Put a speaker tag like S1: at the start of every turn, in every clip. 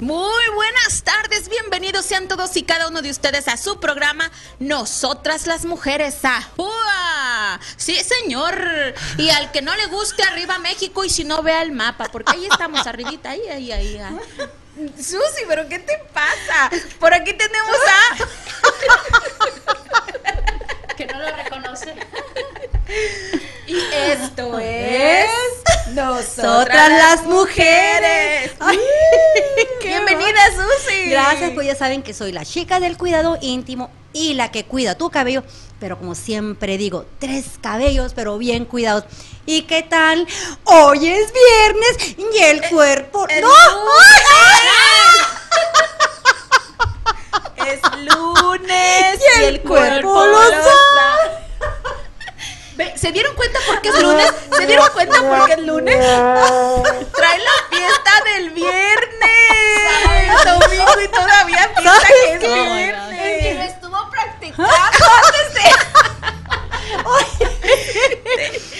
S1: Muy buenas tardes, bienvenidos sean todos y cada uno de ustedes a su programa Nosotras las Mujeres. ¡Ajúa! Sí, señor. Y al que no le guste, arriba México y si no vea el mapa, porque ahí estamos, arribita, ahí, ahí, ahí. ahí. Susi, pero ¿qué te pasa? Por aquí tenemos
S2: a... que no lo reconoce.
S1: Y esto es Nosotras las Mujeres. Ay, Bienvenida, Susi.
S3: Gracias, pues ya saben que soy la chica del cuidado íntimo y la que cuida tu cabello, pero como siempre digo, tres cabellos, pero bien cuidados. ¿Y qué tal? Hoy es viernes y el cuerpo.
S1: el
S3: ¡No!
S1: lunes. Es lunes
S3: Y el cuerpo lo sabe.
S1: Ve, ¿Se dieron cuenta por qué es lunes? ¿Se dieron cuenta por qué es lunes? Trae la fiesta del viernes. El domingo y todavía piensa que es
S3: qué?
S1: viernes.
S2: Es que lo estuvo practicando.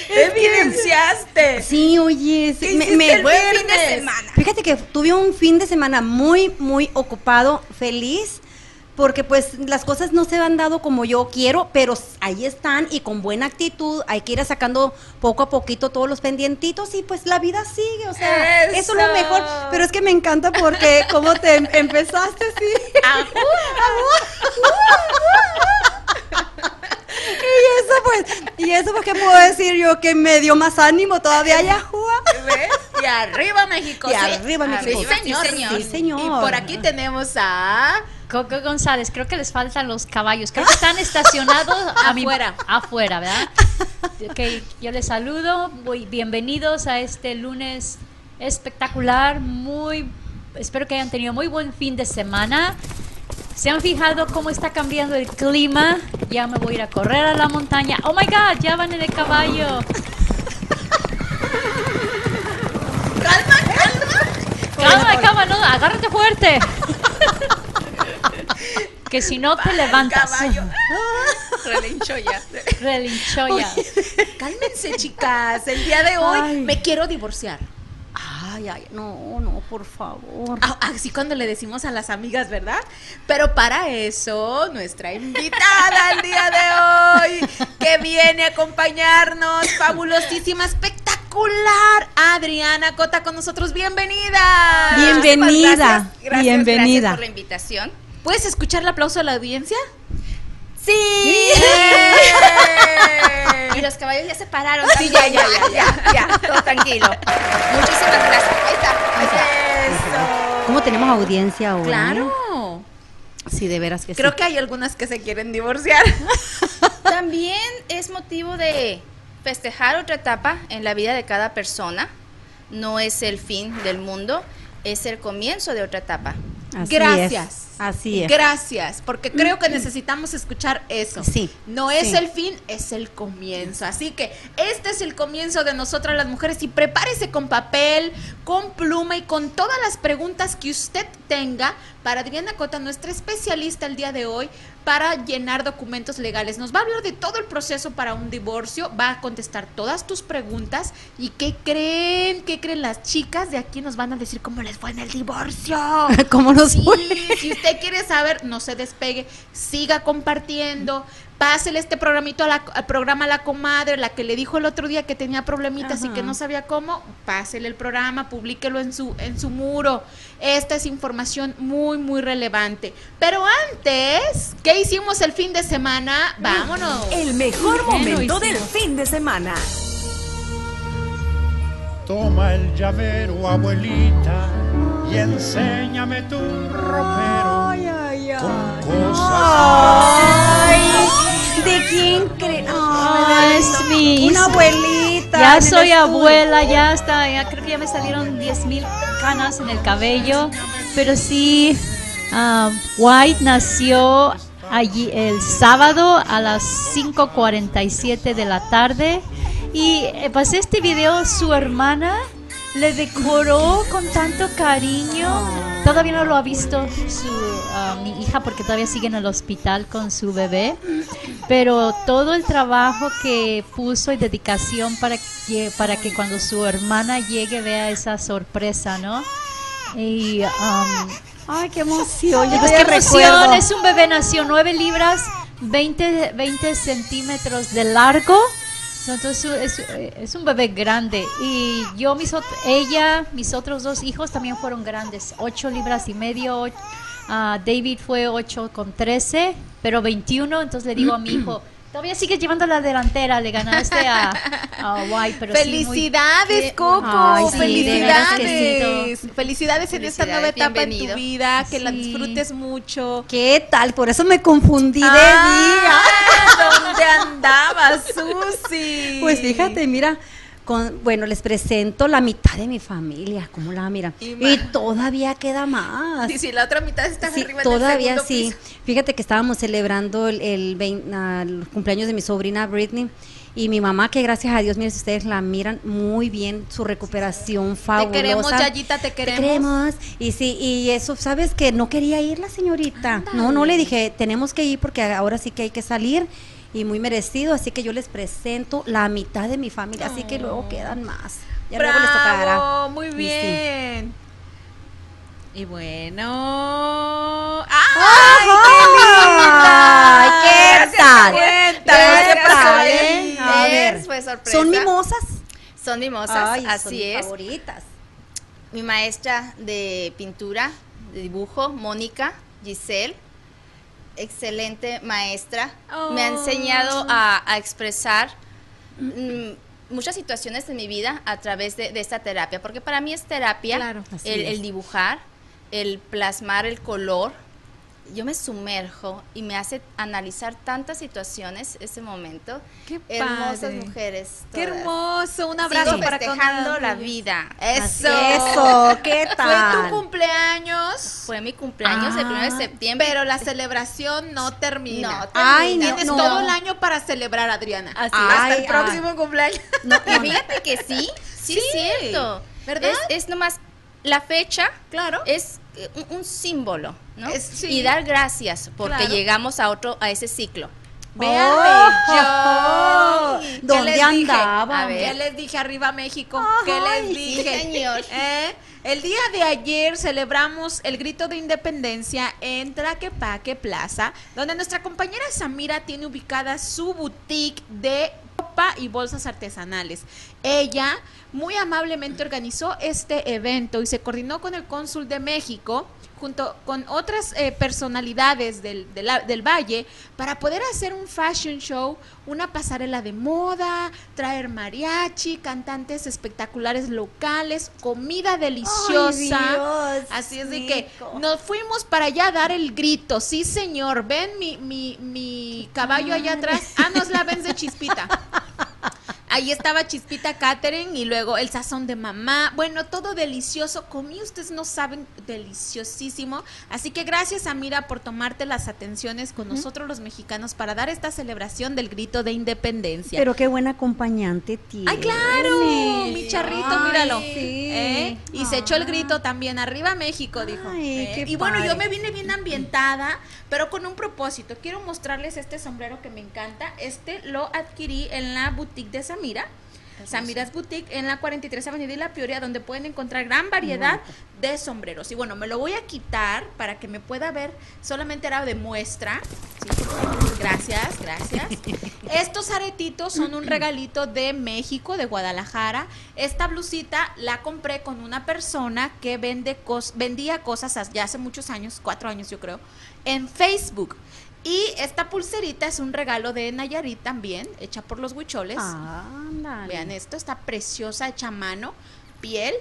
S1: Te evidenciaste.
S3: Sí, oye, sí,
S1: ¿Qué
S3: me, me-
S1: el fin de semana?
S3: Fíjate que tuve un fin de semana muy, muy ocupado, feliz, porque pues las cosas no se han dado como yo quiero, pero ahí están y con buena actitud hay que ir sacando poco a poquito todos los pendientitos y pues la vida sigue, o sea, eso, es lo mejor, pero es que me encanta porque como te em- empezaste, sí. Y eso pues, y eso pues, ¿qué puedo decir yo? Que me dio más ánimo todavía ya
S1: ¿Ves? Y arriba México.
S3: Y
S1: sí.
S3: arriba, México.
S1: Sí, señor.
S3: Sí, señor. Sí, señor.
S1: Y por aquí tenemos a
S2: Coco González, creo que les faltan los caballos. Creo que están estacionados a mi-
S1: Afuera.
S2: afuera, ¿verdad? Ok, yo les saludo. Muy bienvenidos a este lunes espectacular. Muy, espero que hayan tenido muy buen fin de semana. ¿Se han fijado cómo está cambiando el clima? Ya me voy a ir a correr a la montaña. Oh my God, ya van en el caballo.
S1: Calma, calma.
S2: Calma, calma, no, agárrate fuerte. que si no te levantas.
S1: Caballo. Relinchó ya.
S2: Relinchó ya.
S1: Cálmense, chicas. El día de hoy
S3: Ay.
S1: me quiero divorciar.
S3: Ay, ay, no, no, por favor.
S1: Ah, Así cuando le decimos a las amigas, ¿verdad? Pero para eso, nuestra invitada al día de hoy, que viene a acompañarnos, fabulosísima, espectacular, Adriana Cota con nosotros, bienvenida.
S3: Bienvenida,
S4: Gracias, gracias,
S3: bienvenida.
S4: Gracias por la invitación.
S1: ¿Puedes escuchar el aplauso de la audiencia?
S4: Sí.
S1: ¡Eh!
S4: Y los caballos ya se pararon.
S1: Sí, ya, ya, ya,
S4: ya, ya, todo tranquilo. Muchísimas gracias. Ahí está. Ahí está.
S1: Eso.
S3: ¿Cómo tenemos audiencia hoy?
S1: Claro.
S3: Sí, de veras que
S1: Creo
S3: sí.
S1: que hay algunas que se quieren divorciar.
S4: También es motivo de festejar otra etapa en la vida de cada persona. No es el fin del mundo, es el comienzo de otra etapa.
S3: Así
S1: Gracias.
S3: es, Así es.
S1: Gracias, porque creo que necesitamos escuchar eso.
S3: Sí,
S1: No es
S3: sí.
S1: el fin, es el comienzo. Así que este es el comienzo de nosotras las mujeres y prepárese con papel, con pluma y con todas las preguntas que usted tenga para Adriana Cota, nuestra especialista el día de hoy, para llenar documentos legales. Nos va a hablar de todo el proceso para un divorcio, va a contestar todas tus preguntas y qué creen, qué creen las chicas de aquí nos van a decir cómo les fue en el divorcio.
S3: ¿Cómo nos
S1: Sí,
S3: fue?
S1: si usted quiere saber, no se despegue, siga compartiendo, pásele este programito a la- al programa a la comadre, la que le dijo el otro día que tenía problemitas y que no sabía cómo, pásele el programa, publíquelo en su, en su muro. Esta es información muy, muy relevante. Pero antes, ¿qué hicimos el fin de semana? Vámonos.
S5: El mejor momento del fin de semana.
S6: Toma el llavero, abuelita, y enséñame tu ropero con cosas.
S3: ¿De quién creen?
S2: Ay, es mi
S3: Una abuelita.
S2: Ya soy
S3: estudio.
S2: abuela, ya está, ya creo que ya me salieron 10 mil canas en el cabello, pero sí, Ah, White nació allí el sábado a las 5.47 de la tarde y eh, pasé este video, su hermana le decoró con tanto cariño. Todavía no lo ha visto su, ah, mi hija porque todavía sigue en el hospital con su bebé. Pero todo el trabajo que puso y dedicación para que, para que cuando su hermana llegue vea esa sorpresa, ¿no? Y um,
S3: Ay, qué emoción. Yo
S2: pues qué emoción,
S3: recuerdo.
S2: es un bebé, nació 9 libras, 20, 20 centímetros de largo. Entonces es, un bebé grande. Y yo, mis, ella, mis otros dos hijos también fueron grandes, 8 libras y medio. ah, David fue 8 con 13, pero 21. Entonces le digo a mi hijo, todavía sigues llevando la delantera, le ganaste a, a White. Pero sí, muy-
S1: Felicidades, Coco.
S3: Ay, sí,
S1: Felicidades. Felicidades en esta
S4: Felicidades,
S1: nueva etapa en tu
S4: bienvenido.
S1: vida. Que la disfrutes mucho.
S3: ¿Qué tal? Por eso me confundí de
S1: Ah,
S3: día.
S1: ¿Dónde andabas, Susi?
S3: Pues fíjate, mira, con, bueno, les presento la mitad de mi familia, ¿cómo la miran?
S1: Y
S3: todavía queda más.
S1: Y si la otra mitad está
S3: Sí,
S1: arriba en el
S3: todavía
S1: segundo
S3: sí.
S1: piso.
S3: Fíjate que estábamos celebrando el, el, vein- el cumpleaños de mi sobrina Britney y mi mamá, que gracias a Dios, miren, si ustedes la miran muy bien, su recuperación fabulosa.
S1: Te queremos, Yayita, te queremos.
S3: Te queremos. Y sí, y eso, ¿sabes que No quería ir la señorita. No, no le dije, tenemos que ir porque ahora sí que hay que salir y muy merecido, así que yo les presento la mitad de mi familia, así que luego quedan más. Ya luego les tocará.
S1: Bravo, muy
S3: Y sí.
S1: bien. Y bueno.
S3: ¡Ay,
S1: ¡Ay,
S3: qué tal!
S1: Cuenta,
S3: ¿Qué
S1: ¿qué
S3: tal, eh? A ver.
S4: Es, fue sorpresa.
S3: ¿Son mimosas?
S4: Son mimosas,
S3: Ay, son
S4: así
S3: mis
S4: es.
S3: favoritas.
S4: Mi maestra de pintura, de dibujo, Mónica Giselle, excelente maestra. Me ha enseñado a, a expresar mm, muchas situaciones de mi vida a través de, de esta terapia, porque para mí es terapia
S1: Claro.
S4: El dibujar, el plasmar el color. Yo me sumerjo y me hace analizar tantas situaciones ese momento.
S1: Qué
S4: Hermosas mujeres.
S1: Qué hermoso. Un abrazo
S4: Sigo
S1: para
S4: festejando la vida.
S1: Eso.
S3: Eso, ¿qué
S1: Fue
S3: tal?
S1: tu cumpleaños.
S4: Fue mi cumpleaños el 1 de
S1: Ah,
S4: septiembre.
S1: Pero la celebración no termina.
S4: No,
S3: Ay, no,
S1: Tienes
S3: no.
S1: todo el año para celebrar, Adriana.
S4: Así
S1: Hasta el próximo cumpleaños.
S3: No,
S4: Y fíjate que sí, sí,
S1: Sí,
S4: es cierto.
S1: ¿verdad?
S4: Es, es nomás la fecha,
S1: Claro.
S4: es eh, un, un símbolo, ¿no?
S1: Es- sí.
S4: Y dar gracias porque
S1: Claro.
S4: llegamos a otro, a ese ciclo.
S1: Véanme
S3: Oh,
S1: yo. ¿Qué
S3: ¿dónde andaba?
S1: ¿Qué les dije arriba México? ¿Qué les
S4: sí,
S1: dije?
S4: señor.
S1: ¿Eh? El día de ayer celebramos el grito de independencia en Tlaquepaque Plaza, donde nuestra compañera Samira tiene ubicada su boutique de ropa y bolsas artesanales. Ella muy amablemente organizó este evento y se coordinó con el cónsul de México junto con otras eh, personalidades del, del valle para poder hacer un fashion show, una pasarela de moda, traer mariachi, cantantes espectaculares locales, comida deliciosa.
S3: Dios,
S1: Así es de que nos fuimos para allá a dar el grito. Sí, señor, ven mi, mi, mi caballo allá atrás. Ah, nos la ven de chispita. Ahí estaba Chispita Catering y luego el sazón de mamá. Bueno, todo delicioso. Comí, ustedes no saben, deliciosísimo. Así que gracias a Mira por tomarte las atenciones con nosotros los mexicanos para dar esta celebración del grito de independencia.
S3: Pero qué buen acompañante tiene.
S1: ¡Ay, claro! Mi charrito,
S3: Ay,
S1: míralo.
S3: sí.
S1: ¿Eh? Y se echó el grito también. ¡Arriba México! Dijo.
S3: Ay,
S1: ¿Eh? Y bueno, yo me vine bien ambientada, pero con un propósito. Quiero mostrarles este sombrero que me encanta. Este lo adquirí en la boutique de Samira. Samira's Boutique en la 43 Avenida y La Pioria, donde pueden encontrar gran variedad de sombreros. Y bueno, me lo voy a quitar para que me pueda ver. Solamente era de muestra. Sí. Gracias, gracias. Estos aretitos son un regalito de México, de Guadalajara. Esta blusita la compré con una persona que vende cos vendía cosas ya hace muchos años, cuatro años yo creo, en Facebook. Y esta pulserita es un regalo de Nayarit también, hecha por los huicholes.
S3: Ándale.
S1: Vean esto, está preciosa, hecha a mano, piel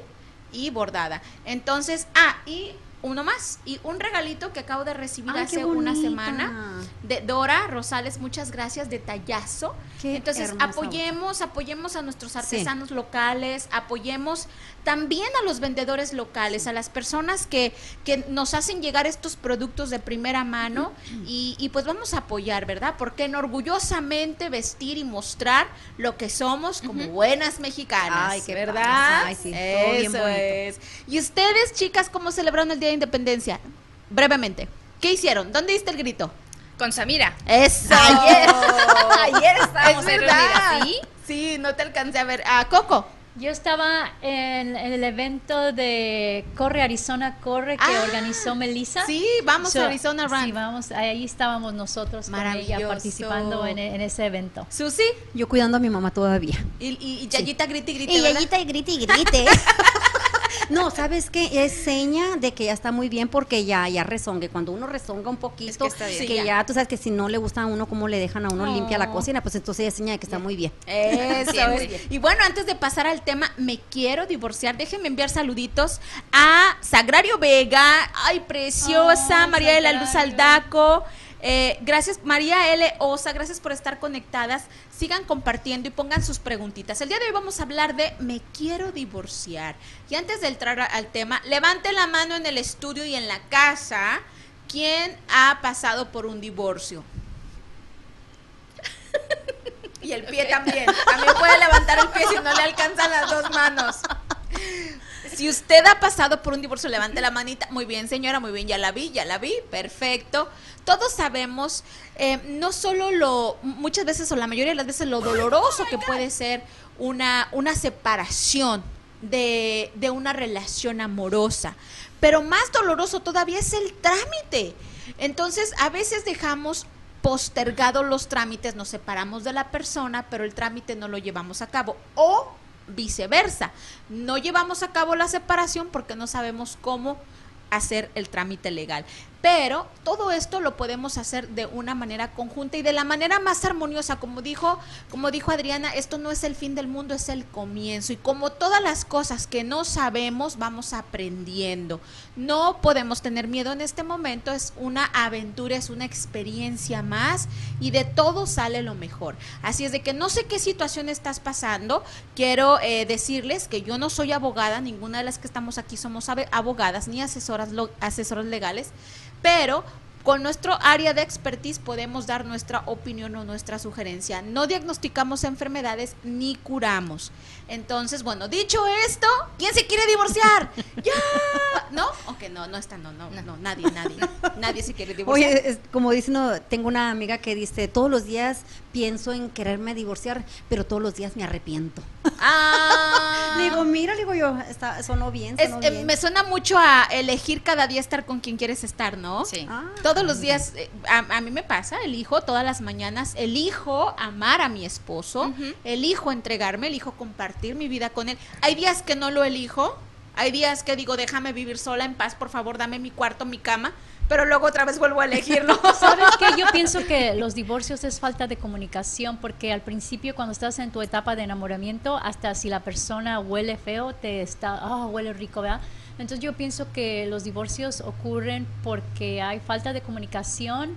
S1: y bordada. Entonces, ah, y uno más y un regalito que acabo de recibir
S3: Ay,
S1: hace una semana de Dora Rosales, muchas gracias, detallazo.
S3: Qué
S1: Entonces,
S3: hermosa
S1: apoyemos, apoyemos a nuestros artesanos locales, apoyemos también a los vendedores locales, a las personas que, que nos hacen llegar estos productos de primera mano y, y pues vamos a apoyar, ¿verdad? Porque orgullosamente vestir y mostrar lo que somos como buenas mexicanas,
S3: Ay, qué
S1: ¿verdad?
S3: Ay, sí, todo bien
S1: Eso
S3: bonito.
S1: es. ¿Y ustedes, chicas, cómo celebraron el Día de Independencia? Brevemente. ¿Qué hicieron? ¿Dónde diste el grito?
S4: Con Samira.
S1: Eso.
S4: Ayer. Ayer estábamos
S1: es verdad.
S4: ¿sí?
S1: Sí, no te alcancé a ver. A Coco.
S2: Yo estaba en, en el evento de Corre Arizona Corre que
S1: Ah,
S2: organizó Melissa.
S1: Sí, vamos
S2: So,
S1: a Arizona Run.
S2: Sí, vamos, ahí estábamos nosotros con ella participando en, en ese evento.
S1: Susi
S3: Yo cuidando a mi mamá todavía.
S1: y, y, y Yayita grite y grite.
S3: Y
S1: ¿verdad?
S3: Yayita y grite y grite. No, ¿sabes qué? Es seña de que ya está muy bien porque ya, ya rezongue. Cuando uno rezonga un poquito,
S4: Es que está bien.
S1: Sí,
S3: que
S1: ya.
S3: ya. tú sabes que si no le gusta a uno cómo le dejan a uno limpia la cocina, pues entonces es seña de que está muy bien.
S1: Eso es. Y bueno, antes de pasar al tema, me quiero divorciar. Déjenme enviar saluditos a Sagrario Vega. Ay, preciosa. María de la Luz. Aldaco. Eh, gracias, María L. Osa. Gracias por estar conectadas. Sigan compartiendo y pongan sus preguntitas. El día de hoy vamos a hablar de me quiero divorciar. Y antes de entrar al tema, levante la mano en el estudio y en la casa. ¿Quién ha pasado por un divorcio? Y el pie también. También puede levantar el pie si no le alcanzan las dos manos. Si usted ha pasado por un divorcio, levante la manita. Muy bien, señora, muy bien, ya la vi, ya la vi, perfecto. Todos sabemos, eh, no solo lo, muchas veces o la mayoría de las veces lo doloroso que puede ser una, una separación de, de una relación amorosa, pero más doloroso todavía es el trámite. Entonces, a veces dejamos postergados los trámites, nos separamos de la persona, pero el trámite no lo llevamos a cabo. O viceversa, no llevamos a cabo la separación porque no sabemos cómo hacer el trámite legal. Pero todo esto lo podemos hacer de una manera conjunta y de la manera más armoniosa, como dijo, como dijo Adriana, esto no es el fin del mundo, es el comienzo y como todas las cosas que no sabemos, vamos aprendiendo. No podemos tener miedo en este momento, es una aventura, es una experiencia más y de todo sale lo mejor. Así es de que no sé qué situación estás pasando, quiero eh, decirles que yo no soy abogada, ninguna de las que estamos aquí somos abogadas ni asesoras, asesoras legales, pero con nuestro área de expertise podemos dar nuestra opinión o nuestra sugerencia. No diagnosticamos enfermedades ni curamos. Entonces, bueno, dicho esto, ¿quién se quiere divorciar? ¡Ya! ¿No? Ok, no, no está, no, no, no, nadie, nadie. Nadie se quiere divorciar.
S3: Oye, es- como dice uno, tengo una amiga que dice, todos los días pienso en quererme divorciar, pero todos los días me arrepiento.
S1: Ah.
S3: Le digo, mira, le digo yo, está, sonó bien,
S1: Es-
S3: sonó
S1: eh,
S3: bien.
S1: me suena mucho a elegir cada día estar con quien quieres estar, ¿no?
S4: Sí.
S3: Ah,
S1: Todos los días, eh, a, a mí me pasa, elijo todas las mañanas, elijo amar a mi esposo, elijo entregarme, elijo compartir mi vida con él. Hay días que no lo elijo, hay días que digo, déjame vivir sola en paz, por favor, dame mi cuarto, mi cama, pero luego otra vez vuelvo a elegirlo.
S2: ¿Sabes qué? Yo pienso que los divorcios es falta de comunicación porque al principio cuando estás en tu etapa de enamoramiento, hasta si la persona huele feo, te está, ah, huele rico, ¿verdad? Entonces yo pienso que los divorcios ocurren porque hay falta de comunicación.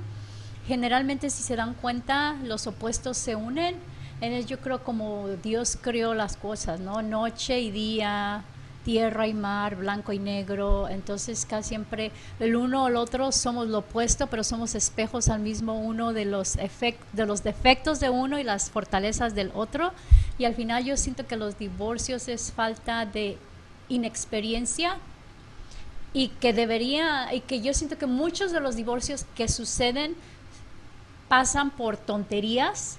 S2: Generalmente si se dan cuenta, los opuestos se unen. En el, yo creo como Dios creó las cosas, ¿no? Noche y día, tierra y mar, blanco y negro. Entonces, casi siempre el uno o el otro somos lo opuesto, pero somos espejos al mismo uno de los, efect de los defectos de uno y las fortalezas del otro. Y al final yo siento que los divorcios es falta de inexperiencia y que debería, y que yo siento que muchos de los divorcios que suceden pasan por tonterías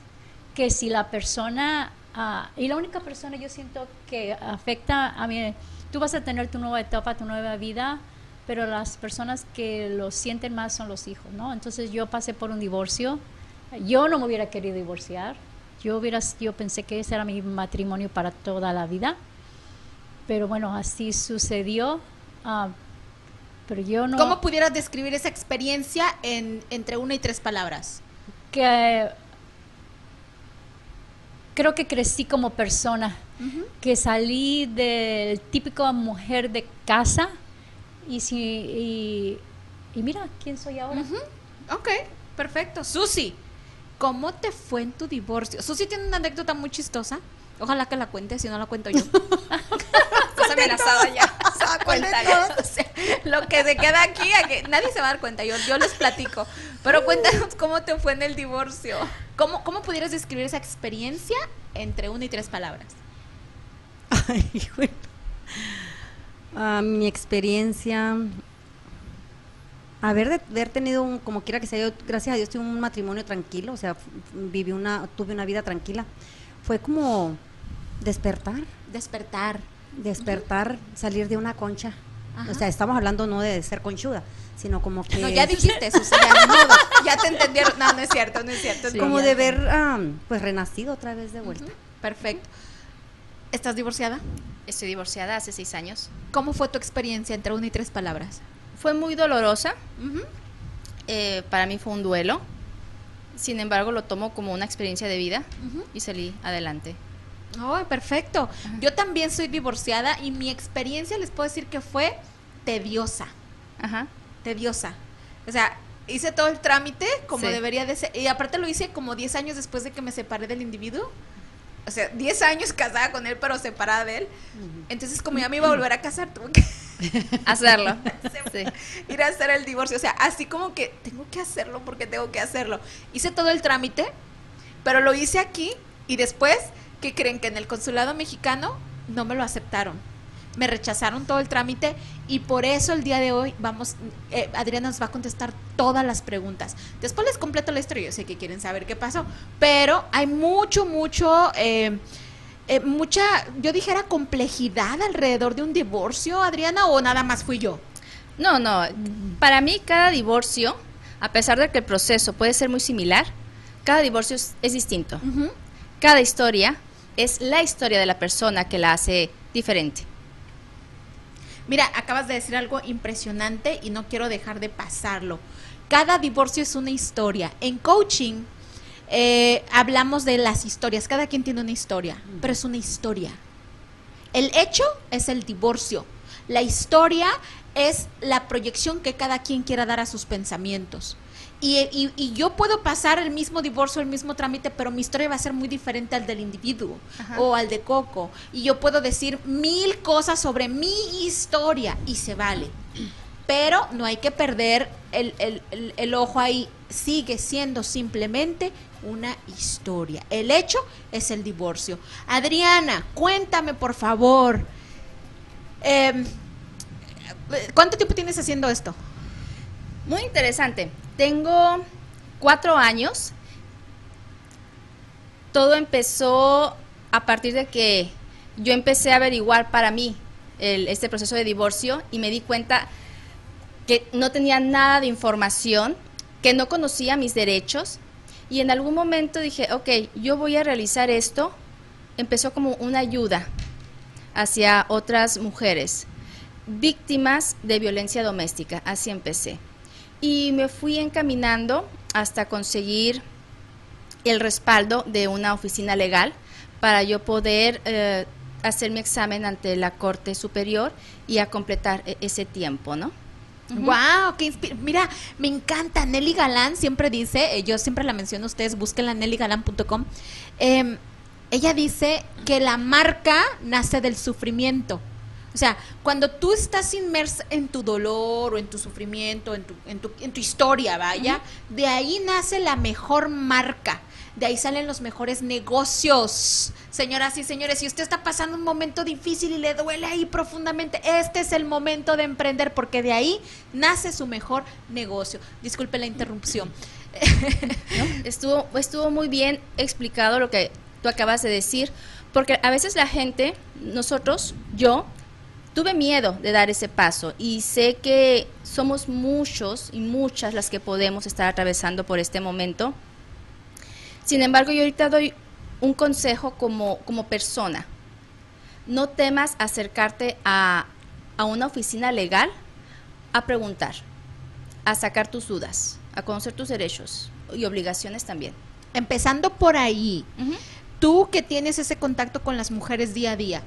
S2: que si la persona ah, y la única persona yo siento que afecta a mí tú vas a tener tu nueva etapa tu nueva vida pero las personas que lo sienten más son los hijos no entonces yo pasé por un divorcio. Yo no me hubiera querido divorciar. Yo hubiera yo pensé que ese era mi matrimonio para toda la vida. Pero bueno así sucedió. Ah, pero yo no
S1: ¿Cómo pudieras describir esa experiencia en, entre una y tres palabras?
S2: que creo que crecí como persona, que salí del típico mujer de casa y si y, y mira quién soy ahora.
S1: Ok, perfecto. Susi, ¿cómo te fue en tu divorcio? Susi tiene una anécdota muy chistosa. Ojalá que la cuente, si no la cuento yo.
S4: Amenazada ya. Cuéntale.
S1: O sea, lo que se queda aquí, aquí, nadie se va a dar cuenta, yo, yo les platico. Pero cuéntanos cómo te fue en el divorcio. ¿Cómo, ¿Cómo pudieras describir esa experiencia entre una y tres palabras?
S3: Ay, bueno. Ah, mi experiencia. Haber, de- haber tenido un, como quiera que sea, yo, gracias a Dios tuve un matrimonio tranquilo, o sea, viví una, tuve una vida tranquila. Fue como despertar,
S1: Despertar.
S3: Despertar, salir de una concha.
S1: Ajá.
S3: O sea, estamos hablando no de ser conchuda, sino como que
S1: No, ya dijiste, ni modo. Ya te entendieron. No, no es cierto, no es cierto.
S2: Sí,
S3: como
S2: ya.
S3: de ver, ah, pues renacido otra vez de vuelta.
S1: Perfecto. ¿Estás divorciada?
S4: Estoy divorciada hace seis años.
S1: ¿Cómo fue tu experiencia entre una y tres palabras?
S4: Fue muy dolorosa. Eh, para mí fue un duelo. Sin embargo, lo tomo como una experiencia de vida y salí adelante.
S1: Oh, perfecto. Yo también soy divorciada y mi experiencia les puedo decir que fue tediosa,
S4: Ajá.
S1: tediosa. O sea, hice todo el trámite como
S4: Sí.
S1: debería de ser. Y aparte lo hice como 10 años después de que me separé del individuo. O sea, 10 años casada con él, pero separada de él. Entonces, como ya me iba a volver a casar, tuve que
S4: Hacerlo. Sí.
S1: ir a hacer el divorcio. O sea, así como que tengo que hacerlo porque tengo que hacerlo. Hice todo el trámite, pero lo hice aquí y después, ¿qué creen? Que en el consulado mexicano no me lo aceptaron. Me rechazaron todo el trámite y por eso el día de hoy vamos, eh, Adriana nos va a contestar todas las preguntas. Después les completo la historia, yo sé que quieren saber qué pasó, pero hay mucho, mucho, eh, eh, mucha, yo dijera complejidad alrededor de un divorcio, Adriana, o nada más fui yo.
S4: No, no. Para mí, cada divorcio, a pesar de que el proceso puede ser muy similar, cada divorcio es, es distinto. Cada historia es la historia de la persona que la hace diferente.
S1: Mira, acabas de decir algo impresionante y no quiero dejar de pasarlo. Cada divorcio es una historia. En coaching eh, hablamos de las historias. Cada quien tiene una historia, pero es una historia. El hecho es el divorcio. La historia es la proyección que cada quien quiera dar a sus pensamientos. Y, y- y yo puedo pasar el mismo divorcio, el mismo trámite, pero mi historia va a ser muy diferente al del individuo
S4: Ajá.
S1: o al de Coco. Y yo puedo decir mil cosas sobre mi historia y se vale. Pero no hay que perder el, el- el- el ojo ahí. Sigue siendo simplemente una historia. El hecho es el divorcio. Adriana, cuéntame por favor. em, ¿Cuánto tiempo tienes haciendo esto?
S4: Muy interesante. Tengo cuatro años. Todo empezó a partir de que yo empecé a averiguar para mí el- este proceso de divorcio y me di cuenta que no tenía nada de información, que no conocía mis derechos y en algún momento dije, ok, yo voy a realizar esto. Empezó como una ayuda hacia otras mujeres víctimas de violencia doméstica, así empecé. Y me fui encaminando hasta conseguir el respaldo de una oficina legal para yo poder eh, hacer mi examen ante la Corte Superior y a completar e- ese tiempo, ¿no?
S1: Wow, qué Mira, me encanta. Nelly Galán siempre dice, eh, yo siempre la menciono a ustedes, búsquenla en nellygalán.com. em, ella dice que la marca nace del sufrimiento. O sea, cuando tú estás inmersa en tu dolor o en tu sufrimiento, en tu, en tu, en tu historia, vaya, de ahí nace la mejor marca. De ahí salen los mejores negocios. Señoras y señores, si usted está pasando un momento difícil y le duele ahí profundamente, este es el momento de emprender porque de ahí nace su mejor negocio. Disculpe la interrupción.
S4: Estuvo, estuvo muy bien explicado lo que tú acabas de decir, porque a veces la gente, nosotros, yo, tuve miedo de dar ese paso y sé que somos muchos y muchas las que podemos estar atravesando por este momento. Sin embargo, yo ahorita doy un consejo como, como persona. No temas acercarte a, a una oficina legal a preguntar, a sacar tus dudas, a conocer tus derechos y obligaciones también.
S1: Empezando por ahí, tú que tienes ese contacto con las mujeres día a día,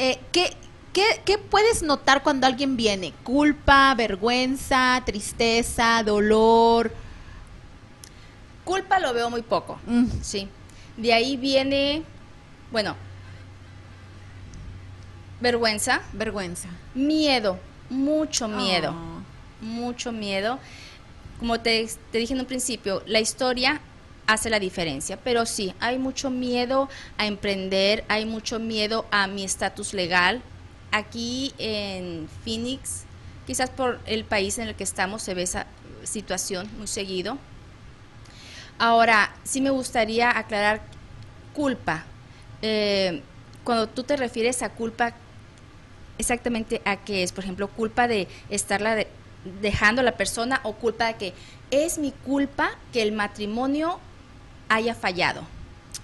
S1: eh, ¿qué, ¿qué, qué puedes notar cuando alguien viene? ¿Culpa, vergüenza, tristeza, dolor?
S4: Culpa lo veo muy poco,
S1: Mm.
S4: sí. De ahí viene, bueno, vergüenza,
S1: Vergüenza.
S4: miedo, mucho miedo,
S1: Oh.
S4: mucho miedo. Como te, te dije en un principio, la historia hace la diferencia, pero sí, hay mucho miedo a emprender, hay mucho miedo a mi estatus legal. Aquí en Phoenix, quizás por el país en el que estamos, se ve esa situación muy seguido. Ahora, sí me gustaría aclarar culpa. Eh, cuando tú te refieres a culpa, exactamente a qué es, por ejemplo, culpa de estarla de- dejando a la persona o culpa de que es mi culpa que el matrimonio haya fallado.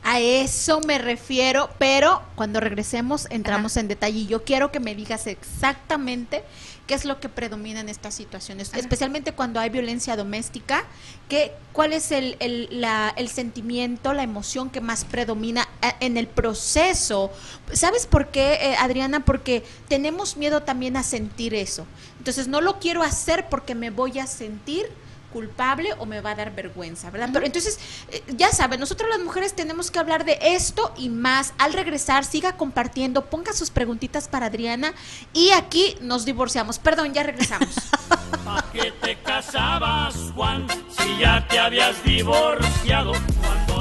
S1: A eso me refiero, pero cuando regresemos entramos en detalle y yo quiero que me digas exactamente qué es lo que predomina en estas situaciones, especialmente cuando hay violencia doméstica, que, cuál es el, el, la- el sentimiento, la emoción que más predomina eh, en el proceso. ¿Sabes por qué, eh, Adriana? Porque tenemos miedo también a sentir eso. Entonces no lo quiero hacer porque me voy a sentir culpable o me va a dar vergüenza, ¿verdad? Pero entonces, eh, ya saben, nosotros las mujeres tenemos que hablar de esto y más. Al regresar, siga compartiendo, ponga sus preguntitas para Adriana y aquí nos divorciamos. Perdón, ya regresamos.
S7: ¿Pa' qué te casabas, Juan, si ya te habías divorciado?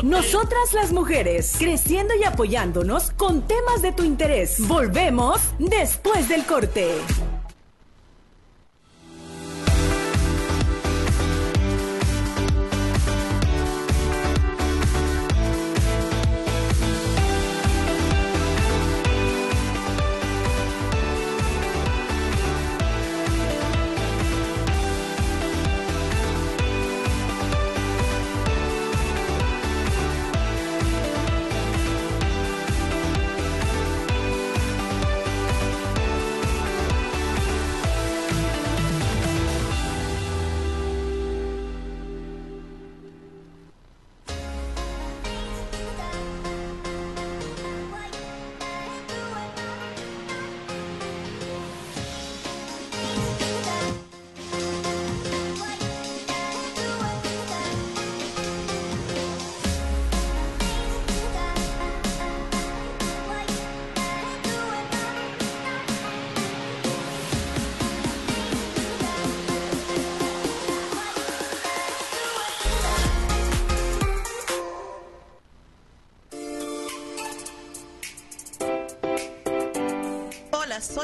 S5: Nosotras las mujeres, creciendo y apoyándonos con temas de tu interés. Volvemos después del corte.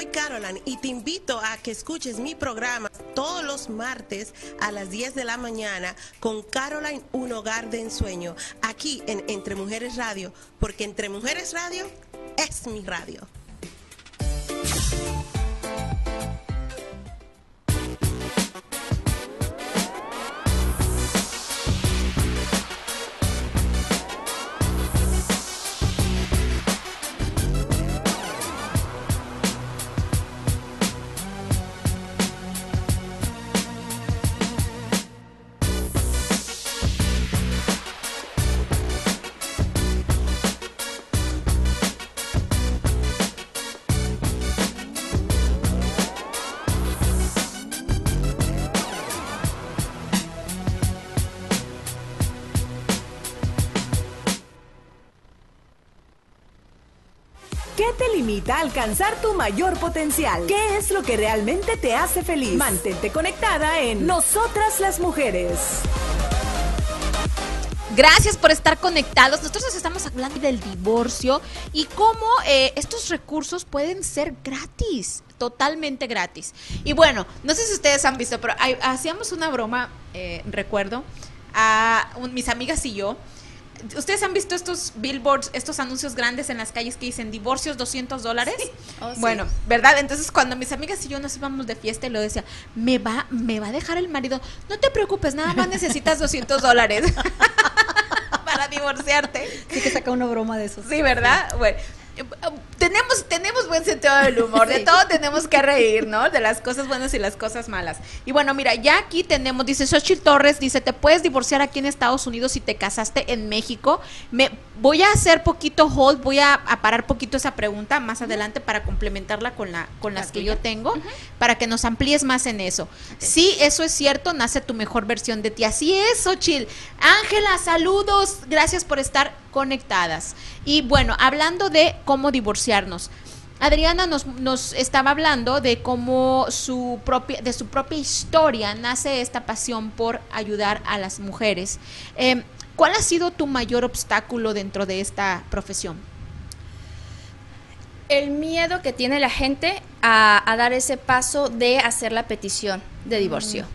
S8: Soy y te invito a que escuches mi programa todos los martes a las 10 de la mañana con Caroline Un Hogar de Ensueño, aquí en Entre Mujeres Radio, porque Entre Mujeres Radio es mi radio.
S5: Alcanzar tu mayor potencial? ¿Qué es lo que realmente te hace feliz? Mantente conectada en Nosotras las Mujeres.
S1: Gracias por estar conectados. Nosotros estamos hablando del divorcio y cómo eh, estos recursos pueden ser gratis, totalmente gratis. Y bueno, no sé si ustedes han visto, pero hacíamos una broma, eh, recuerdo, a mis amigas y yo. ¿Ustedes han visto estos billboards, estos anuncios grandes en las calles que dicen divorcios 200 dólares?
S4: Oh, sí.
S1: Bueno, ¿verdad? Entonces cuando mis amigas y yo nos íbamos de fiesta y lo decía, me va, me va a dejar el marido. No te preocupes, nada más necesitas 200 dólares para divorciarte.
S3: Sí que saca una broma de eso.
S1: Sí, ¿verdad? Bueno, tenemos tenemos, buen sentido del humor, de todo tenemos que reír, ¿no? De las cosas buenas y las cosas malas. Y bueno, mira, ya aquí tenemos, dice Xochitl Torres, dice, te puedes divorciar aquí en Estados Unidos si te casaste en México. Me voy a hacer poquito hold, voy a, a parar poquito esa pregunta más adelante para complementarla con la, con las que yo tengo, para que nos amplíes más en eso. Sí, eso es cierto, nace tu mejor versión de ti. Así es, Xochitl. Ángela, saludos, gracias por estar conectadas. Y bueno, hablando de cómo divorciarnos. Adriana nos, nos estaba hablando de cómo su propia, de su propia historia nace esta pasión por ayudar a las mujeres. Eh, ¿Cuál ha sido tu mayor obstáculo dentro de esta profesión?
S4: El miedo que tiene la gente a, a dar ese paso de hacer la petición de divorcio.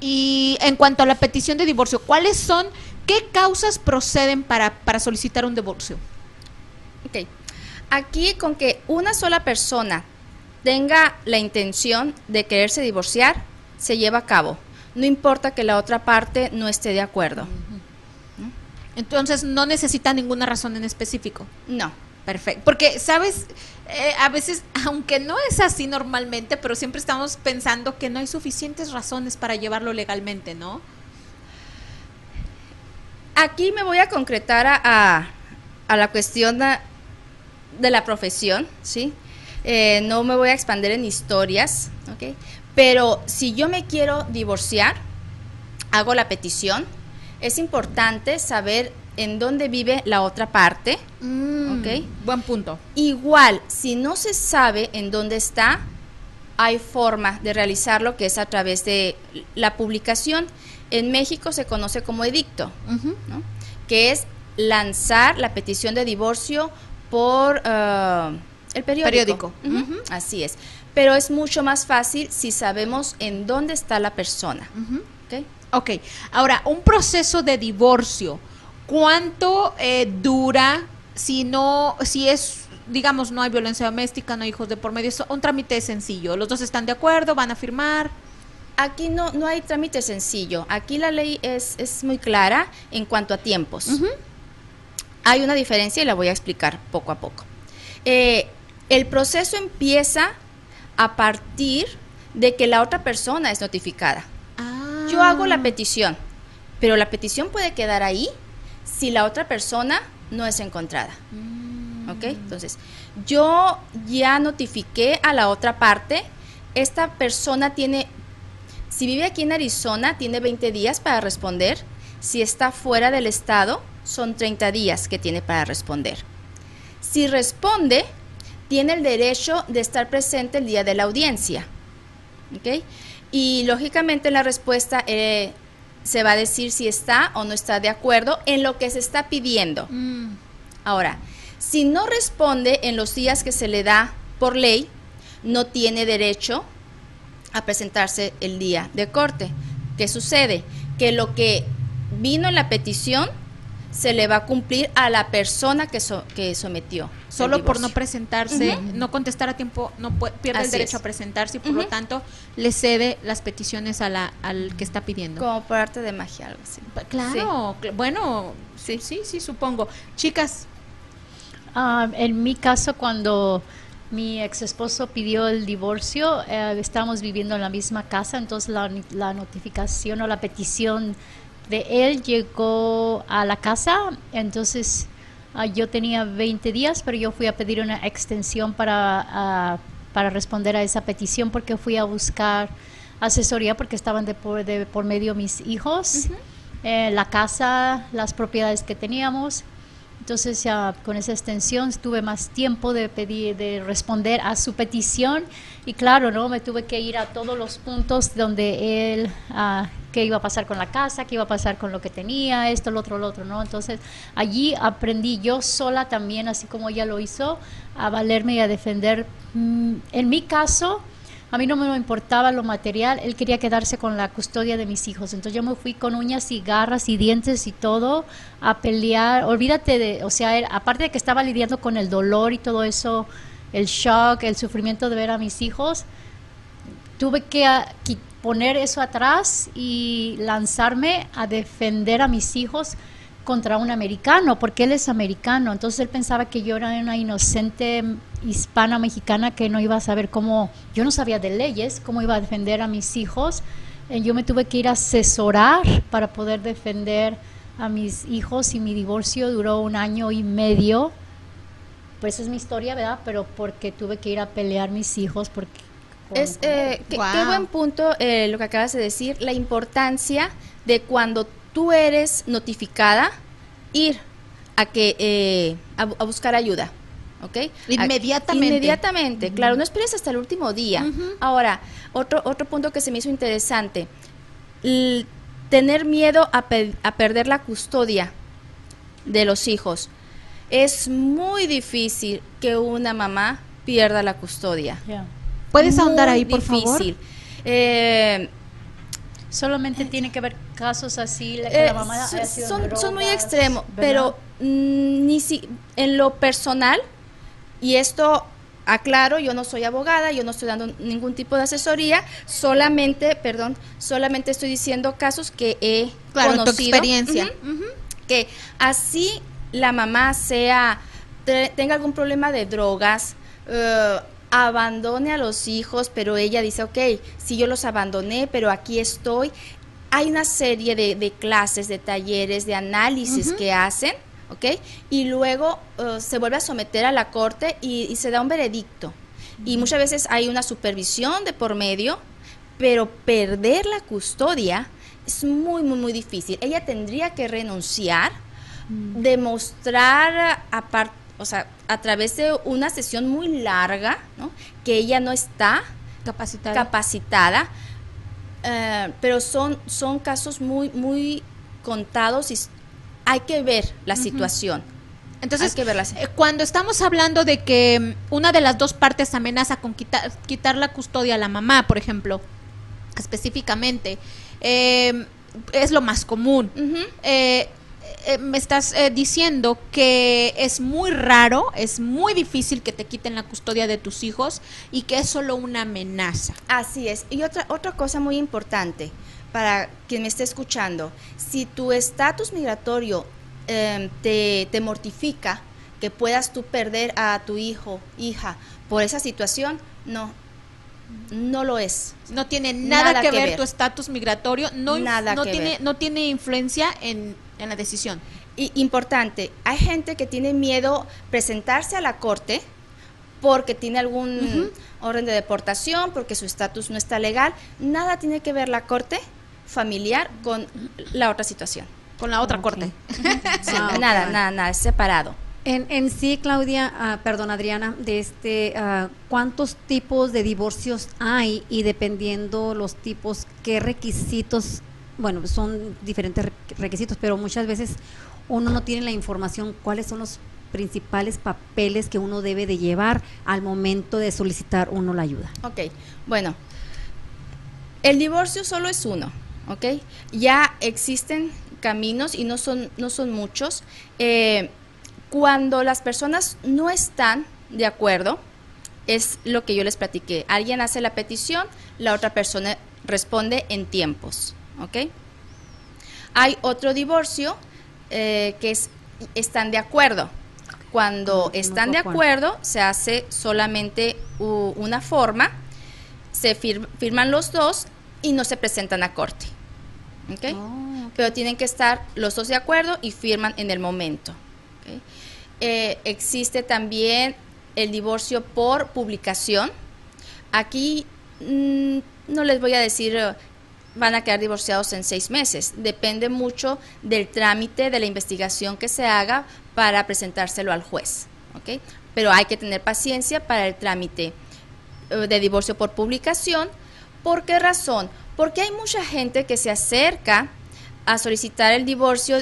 S1: Y en cuanto a la petición de divorcio, ¿cuáles son, qué causas proceden para, para solicitar un divorcio?
S4: Ok. Aquí con que una sola persona tenga la intención de quererse divorciar, se lleva a cabo. No importa que la otra parte no esté de acuerdo.
S1: Entonces no necesita ninguna razón en específico.
S4: No.
S1: Perfecto. Porque, ¿sabes? Eh, a veces, aunque no es así normalmente, pero siempre estamos pensando que no hay suficientes razones para llevarlo legalmente, ¿no?
S4: Aquí me voy a concretar a, a, a la cuestión de, de la profesión, ¿sí? Eh, no me voy a expandir en historias, ¿ok? Pero si yo me quiero divorciar, hago la petición, es importante saber en dónde vive la otra parte, ¿ok?
S1: Buen punto.
S4: Igual, si no se sabe en dónde está, hay forma de realizarlo que es a través de la publicación. En México se conoce como edicto, ¿no? que es lanzar la petición de divorcio por uh, el periódico. Así es. Pero es mucho más fácil si sabemos en dónde está la persona. ¿ok?
S1: Ok, ahora, un proceso de divorcio, ¿cuánto eh, dura si no, si es, digamos, no hay violencia doméstica, no hay hijos de por medio? Es un trámite sencillo, los dos están de acuerdo, van a firmar.
S4: Aquí no, no hay trámite sencillo. Aquí la ley es, es muy clara en cuanto a tiempos. Hay una diferencia y la voy a explicar poco a poco. Eh, el proceso empieza a partir de que la otra persona es notificada. Yo hago la petición, pero la petición puede quedar ahí si la otra persona no es encontrada. ¿Ok? Entonces, yo ya notifiqué a la otra parte, esta persona tiene, si vive aquí en Arizona, tiene 20 días para responder, si está fuera del estado, son 30 días que tiene para responder. Si responde, tiene el derecho de estar presente el día de la audiencia. ¿ok? Y lógicamente la respuesta eh, se va a decir si está o no está de acuerdo en lo que se está pidiendo. Ahora, si no responde en los días que se le da por ley, no tiene derecho a presentarse el día de corte. ¿Qué sucede? Que lo que vino en la petición se le va a cumplir a la persona que, so- que sometió.
S1: Solo por no presentarse, no contestar a tiempo, no pierde el derecho
S4: es.
S1: a presentarse y por lo tanto le cede las peticiones a la, al que está pidiendo.
S4: Como por arte de magia, algo así.
S1: Claro, cl- bueno, sí, sí, sí, supongo. Chicas,
S2: Ah, en mi caso, cuando mi ex esposo pidió el divorcio, eh, estábamos viviendo en la misma casa, entonces la, la notificación o la petición de él llegó a la casa, entonces ah, yo tenía 20 días, pero yo fui a pedir una extensión para, ah, para responder a esa petición porque fui a buscar asesoría porque estaban de por, de por medio mis hijos, eh, la casa, las propiedades que teníamos. Entonces ya con esa extensión tuve más tiempo de pedir, de responder a su petición. Y claro, no, me tuve que ir a todos los puntos donde él, ah, qué iba a pasar con la casa, qué iba a pasar con lo que tenía, esto, lo otro, lo otro, ¿no? Entonces allí aprendí yo sola también, así como ella lo hizo, a valerme y a defender. Mm, en mi caso, a mí no me importaba lo material, él quería quedarse con la custodia de mis hijos. Entonces yo me fui con uñas y garras y dientes y todo a pelear. Olvídate de, o sea, él, aparte de que estaba lidiando con el dolor y todo eso, el shock, el sufrimiento de ver a mis hijos, tuve que ah, poner eso atrás y lanzarme a defender a mis hijos contra un americano, porque él es americano. Entonces él pensaba que yo era una inocente hispana mexicana que no iba a saber cómo, yo no sabía de leyes, cómo iba a defender a mis hijos. Eh, yo me tuve que ir a asesorar para poder defender a mis hijos y mi divorcio duró un año y medio. Pues es mi historia, ¿verdad? Pero porque tuve que ir a pelear mis hijos porque
S4: es, eh, qué, qué buen punto eh, lo que acabas de decir, la importancia de cuando tú eres notificada, ir a que eh, a, a buscar ayuda. ¿Ok?
S1: Inmediatamente.
S4: Inmediatamente, claro, no esperes hasta el último día. Ahora, otro, otro punto que se me hizo interesante, tener miedo a, pe- a perder la custodia de los hijos. Es muy difícil que una mamá pierda la custodia.
S1: ¿Puedes
S4: Muy
S1: ahondar ahí, por favor?
S4: difícil. Eh,
S2: Solamente tiene que ver casos así, la, que
S4: Eh,
S2: la mamá
S4: son-
S2: sido
S4: son, son muy extremos, pero mm, ni si, en lo personal, y esto aclaro, yo no soy abogada, yo no estoy dando ningún tipo de asesoría, solamente, perdón, solamente estoy diciendo casos que he
S1: Claro, tu
S4: conocido.
S1: experiencia.
S4: Ujú. Que así la mamá sea, te- tenga algún problema de drogas, eh, abandone a los hijos, pero ella dice, ok, si yo los abandoné, pero aquí estoy. Hay una serie de, de clases, de talleres, de análisis que hacen, ¿ok? Y luego eh, se vuelve a someter a la corte y, y se da un veredicto. Y muchas veces hay una supervisión de por medio, pero perder la custodia es muy, muy, muy difícil. Ella tendría que renunciar, demostrar apar- o sea, a través de una sesión muy larga, ¿no? que ella no está
S1: Capacitada.
S4: capacitada, eh, pero son, son casos muy, muy contados y hay que ver la situación.
S1: Entonces,
S4: Hay que verla.
S1: eh, cuando estamos hablando de que mm, una de las dos partes amenaza con quitar, quitar la custodia a la mamá, por ejemplo, específicamente, eh, es lo más común. Eh, eh, me estás eh, diciendo que es muy raro, es muy difícil que te quiten la custodia de tus hijos y que es solo una amenaza.
S4: Así es. Y otra, otra cosa muy importante para quien me esté escuchando, si tu estatus migratorio eh, te, te mortifica que puedas tú perder a tu hijo, hija, por esa situación, no, no lo es.
S1: No tiene nada,
S4: Nada
S1: que,
S4: que
S1: ver, tu estatus migratorio, no,
S4: Nada
S1: no
S4: que
S1: tiene,
S4: ver.
S1: no tiene influencia en, en la decisión.
S4: Y importante, hay gente que tiene miedo presentarse a la corte porque tiene algún orden de deportación, porque su estatus no está legal. Nada tiene que ver la corte familiar con la otra situación.
S1: Con la otra corte.
S4: Sí,
S3: Ah,
S4: nada, nada, nada, es separado.
S3: En, en sí, Claudia, ah, perdón, Adriana, de este, ah, ¿cuántos tipos de divorcios hay y dependiendo los tipos, qué requisitos, bueno, son diferentes re- requisitos, pero muchas veces uno no tiene la información cuáles son los principales papeles que uno debe de llevar al momento de solicitar uno la ayuda.
S4: Ok, bueno, el divorcio solo es uno, ¿ok? Ya existen caminos y no son, no son muchos. Eh, cuando las personas no están de acuerdo, es lo que yo les platiqué. Alguien hace la petición, la otra persona responde en tiempos, ¿ok? Hay otro divorcio eh, que es, están de acuerdo. Cuando están de
S3: acuerdo.
S4: se hace solamente una forma, se fir- firman los dos y no se presentan a corte. ¿ok? Pero tienen que estar los dos de acuerdo y firman en el momento. ¿ok? Eh, existe también el divorcio por publicación. Aquí mm, no les voy a decir van a quedar divorciados en seis meses. Depende mucho del trámite de la investigación que se haga para presentárselo al juez. Pero hay que tener paciencia para el trámite eh, de divorcio por publicación. ¿Por qué razón? Porque hay mucha gente que se acerca a solicitar el divorcio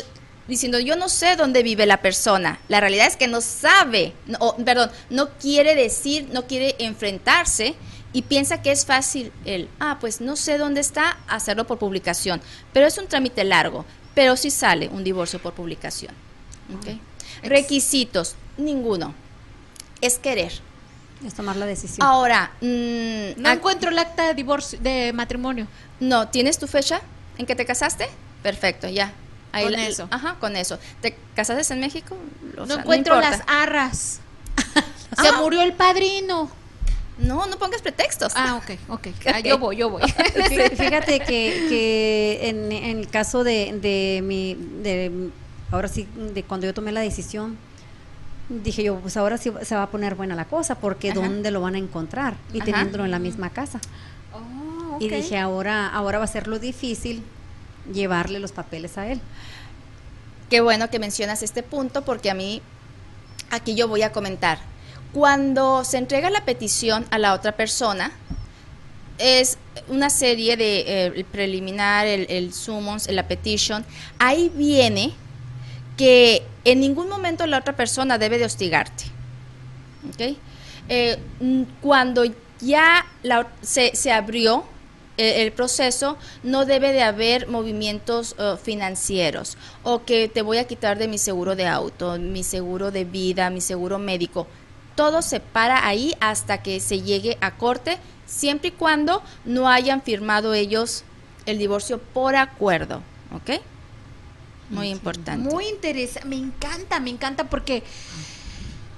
S4: diciendo yo no sé dónde vive la persona. La realidad es que no sabe, no, perdón, no quiere decir, no quiere enfrentarse y piensa que es fácil el, ah, pues no sé dónde está, hacerlo por publicación. Pero es un trámite largo, pero sí sale un divorcio por publicación. Requisitos, ninguno. Es querer.
S3: Es tomar la decisión.
S4: Ahora, mm,
S1: No encuentro el acta de divorcio de matrimonio.
S4: no, ¿tienes tu fecha en que te casaste? Perfecto, ya. Ahí
S1: Con
S4: la-
S1: eso.
S4: Ajá, con eso. ¿Te casaste en México? O
S1: no
S4: sea,
S1: encuentro las arras. Se
S4: Ah.
S1: murió el padrino.
S4: No, no pongas pretextos.
S1: Ah, ok, ok. Ah, yo voy, yo voy.
S3: Fí- Fíjate que, que en, en el caso de, de mi, de, ahora sí, de cuando yo tomé la decisión, dije yo, pues ahora sí se va a poner buena la cosa, porque
S4: Ajá.
S3: ¿dónde lo van a encontrar? Y
S4: Ajá.
S3: teniéndolo en la misma casa.
S1: Oh,
S3: Y dije, ahora, ahora va a ser lo difícil llevarle los papeles a él.
S4: Qué bueno que mencionas este punto porque a mí aquí yo voy a comentar. Cuando se entrega la petición a la otra persona, es una serie de eh, el preliminar, el, el summons, la petition. Ahí viene que en ningún momento la otra persona debe de hostigarte. ¿ok? Eh, cuando ya la- se, se abrió eh, el proceso, no debe de haber movimientos financieros o que te voy a quitar de mi seguro de auto, mi seguro de vida, mi seguro médico. Todo se para ahí hasta que se llegue a corte, siempre y cuando no hayan firmado ellos el divorcio por acuerdo. ¿Ok? Muy importante.
S1: Muy interesante. Me encanta, me encanta porque.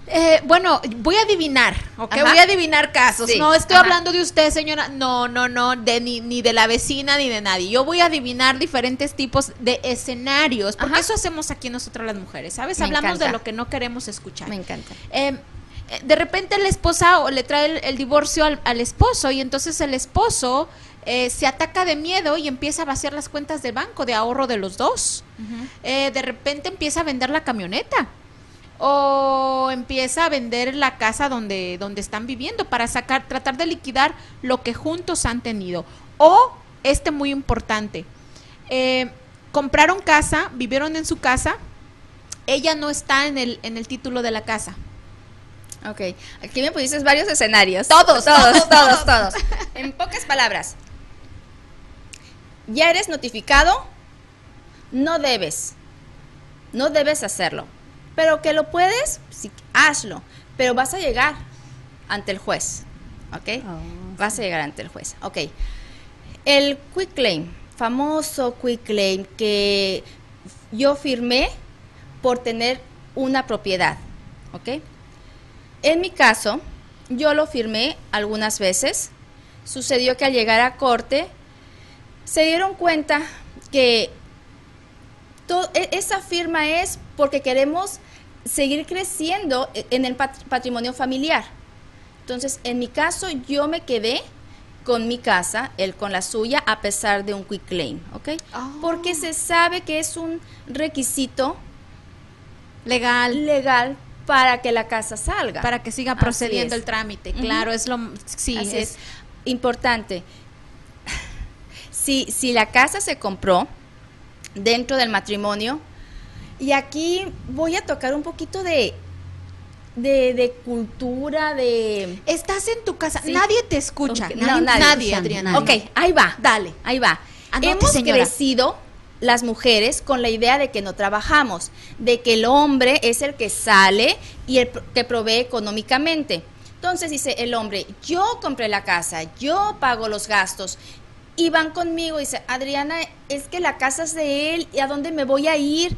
S1: eh, bueno, voy a adivinar, ¿ok?
S4: Ajá.
S1: Voy a adivinar casos.
S4: Sí,
S1: No estoy
S4: ajá.
S1: hablando de usted, señora. No, no, no, de ni, ni de la vecina ni de nadie. Yo voy a adivinar diferentes tipos de escenarios, porque
S4: Ajá.
S1: eso hacemos aquí nosotras las mujeres, ¿sabes?
S4: Me
S1: Hablamos de lo que no queremos escuchar.
S4: Me encanta.
S1: Eh, de repente la esposa o le trae el, el divorcio al, al esposo y entonces el esposo eh, se ataca de miedo y empieza a vaciar las cuentas del banco de ahorro de los dos. Eh, de repente empieza a vender la camioneta o empieza a vender la casa donde, donde están viviendo para sacar, tratar de liquidar lo que juntos han tenido. O, este muy importante, eh, compraron casa, vivieron en su casa, ella no está en el, en el título de la casa.
S4: Ok, aquí me pusiste varios escenarios.
S1: Todos,
S4: todos,
S1: todos,
S4: todos. En pocas palabras, ya eres notificado, no debes, no debes hacerlo. Pero que lo puedes, sí, hazlo. Pero vas a llegar ante el juez, ¿ok?
S3: Oh,
S4: Vas a llegar ante el juez, ok. El quick claim, famoso quick claim que yo firmé por tener una propiedad, ¿ok? En mi caso, yo lo firmé algunas veces. Sucedió que al llegar a corte, se dieron cuenta que e- esa firma es porque queremos seguir creciendo e- en el pat- patrimonio familiar. Entonces, en mi caso, yo me quedé con mi casa, él con la suya, a pesar de un quick claim, ¿ok?
S1: Ah.
S4: Porque se sabe que es un requisito
S1: Legal.
S4: legal para que la casa salga.
S1: Para que siga procediendo el trámite. Claro, es lo. Sí, es.
S4: es. Importante. Si, si la casa se compró dentro del matrimonio, y aquí voy a tocar un poquito de, de, de cultura, de...
S1: Estás en tu casa,
S4: Sí.
S1: nadie te escucha. Nadie,
S4: no, nadie.
S1: nadie, Adriana.
S4: Ok, ahí va.
S1: Dale.
S4: Ahí va.
S1: Anote,
S4: Hemos
S1: señora.
S4: crecido las mujeres con la idea de que no trabajamos, de que el hombre es el que sale y el que provee económicamente. Entonces dice el hombre, yo compré la casa, yo pago los gastos. Y van conmigo y dice, Adriana, es que la casa es de él, ¿y a dónde me voy a ir?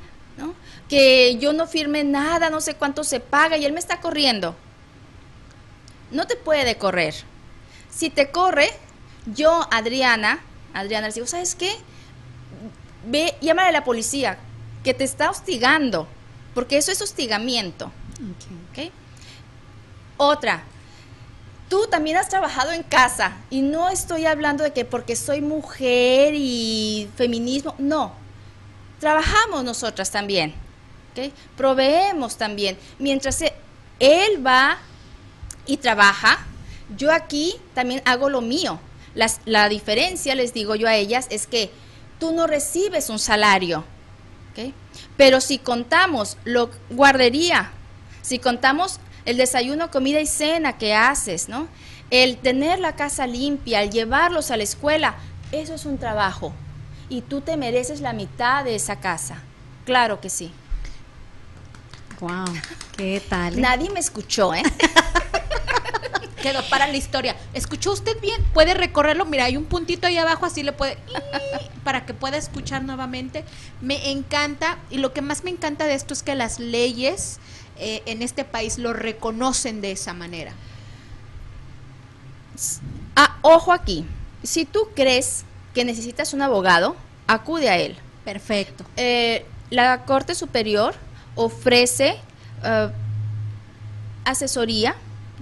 S4: Que yo no firme nada, no sé cuánto se paga y él me está corriendo. No te puede correr. Si te corre, yo, Adriana, Adriana, les digo, ¿sabes qué? Ve, llámale a la policía, que te está hostigando, porque eso es hostigamiento. Otra, tú también has trabajado en casa, y no estoy hablando de que porque soy mujer y feminismo, no. Trabajamos nosotras también. Proveemos también. Mientras e- él va y trabaja, yo aquí también hago lo mío. Las- la diferencia, les digo yo a ellas, es que tú no recibes un salario. Pero si contamos lo guardería, si contamos el desayuno, comida y cena que haces, ¿no? El tener la casa limpia, el llevarlos a la escuela, eso es un trabajo. Y tú te mereces la mitad de esa casa. Claro que sí.
S3: Wow, qué tal. ¿eh?
S4: Nadie me escuchó, ¿eh?
S1: Quedó para la historia. ¿Escuchó usted bien? Puede recorrerlo. Mira, hay un puntito ahí abajo, así le puede. Para que pueda escuchar nuevamente. Me encanta. Y lo que más me encanta de esto es que las leyes eh, en este país lo reconocen de esa manera.
S4: Ah, ojo aquí. Si tú crees que necesitas un abogado, acude a él.
S1: Perfecto.
S4: Eh, la Corte Superior ofrece eh, asesoría,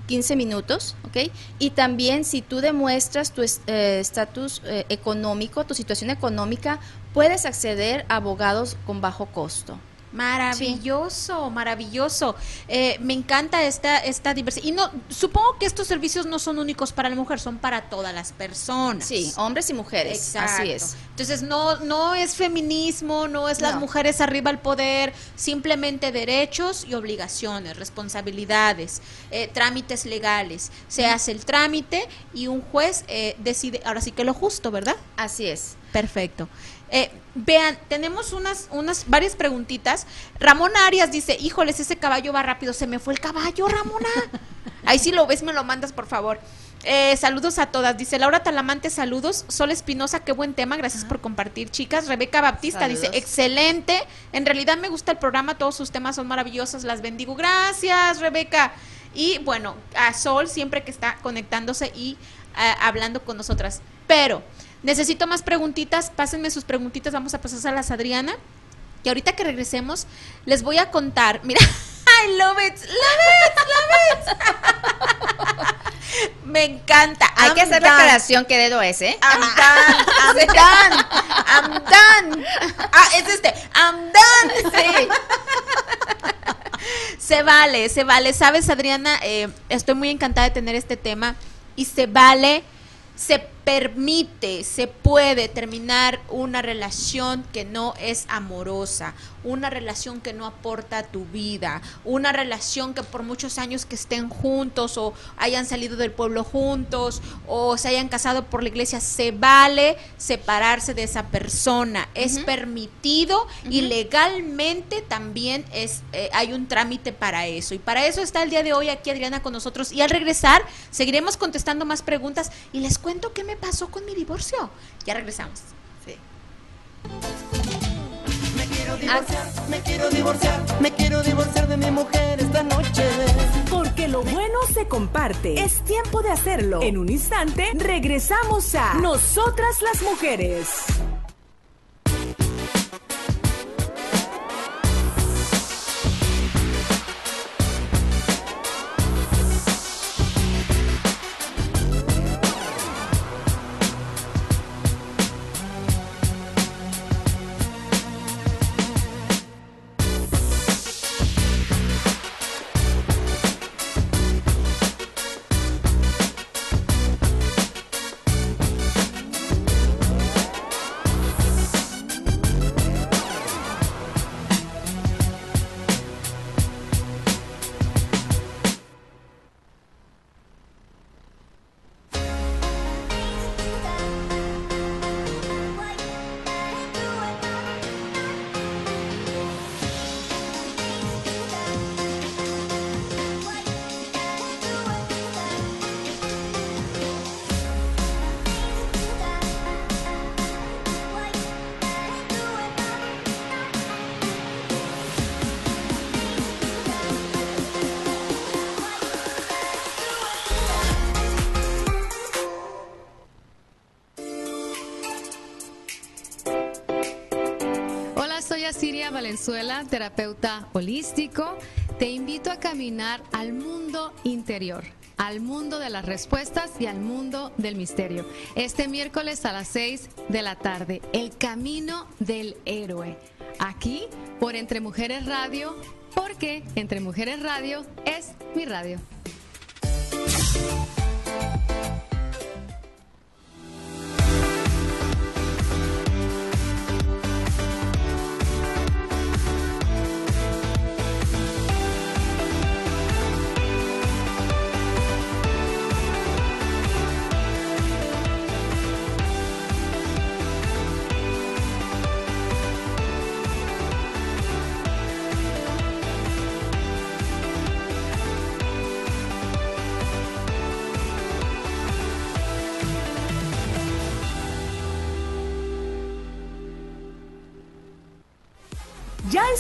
S4: 15 minutos, ¿ok? Y también si tú demuestras tu eh, estatus eh, económico, tu situación económica, puedes acceder a abogados con bajo costo.
S1: Maravilloso, maravilloso. Eh, me encanta esta, esta diversidad. Y no, supongo que estos servicios no son únicos para la mujer, son para todas las personas.
S4: Sí, hombres y mujeres.
S1: Exacto.
S4: Así es.
S1: Entonces no, no es feminismo, no es las
S4: No.
S1: mujeres arriba al poder, simplemente derechos y obligaciones, responsabilidades, eh, trámites legales. Se hace el trámite y un juez eh, decide, ahora sí que lo justo, ¿verdad?
S4: Así es.
S1: Perfecto. Eh, vean, tenemos unas, unas varias preguntitas. Ramón Arias dice, híjoles, ese caballo va rápido. Se me fue el caballo, Ramona. Ahí si lo ves, me lo mandas, por favor. Eh, saludos a todas. Dice Laura Talamante, saludos. Sol Espinosa, qué buen tema. Gracias por compartir, chicas. Rebeca Baptista dice, excelente. En realidad me gusta el programa. Todos sus temas son maravillosos. Las bendigo. Gracias, Rebeca. Y bueno, a Sol siempre que está conectándose y ah, hablando con nosotras. Pero necesito más preguntitas. Pásenme sus preguntitas. Vamos a pasárselas a Adriana. Y ahorita que regresemos, les voy a contar. Mira, I love it, love it, love it. Me encanta.
S4: Hay
S1: I'm
S4: que hacer la
S1: done.
S4: aclaración qué dedo es, ¿eh?
S1: I'm done, I'm done, I'm done. Ah, es este, I'm done. Sí. Se vale, se vale. Sabes, Adriana, Eh, estoy muy encantada de tener este tema y se vale, se permite, se puede terminar una relación que no es amorosa, una relación que no aporta a tu vida, una relación que por muchos años que estén juntos o hayan salido del pueblo juntos o se hayan casado por la iglesia, se vale separarse de esa persona. Es permitido y legalmente también es eh, hay un trámite para eso. Y para eso está el día de hoy aquí Adriana con nosotros. Y al regresar seguiremos contestando más preguntas y les cuento qué me pasó con mi divorcio. Ya regresamos.
S9: Me quiero divorciar, me quiero divorciar, me quiero divorciar de mi mujer esta noche.
S5: Porque lo bueno se comparte. Es tiempo de hacerlo. En un instante regresamos a Nosotras las Mujeres.
S10: Terapeuta holístico. Te invito a caminar al mundo interior, al mundo de las respuestas y al mundo del misterio. Este miércoles a las 6 de la tarde, El Camino del Héroe. Aquí por Entre Mujeres Radio, porque Entre Mujeres Radio es mi radio.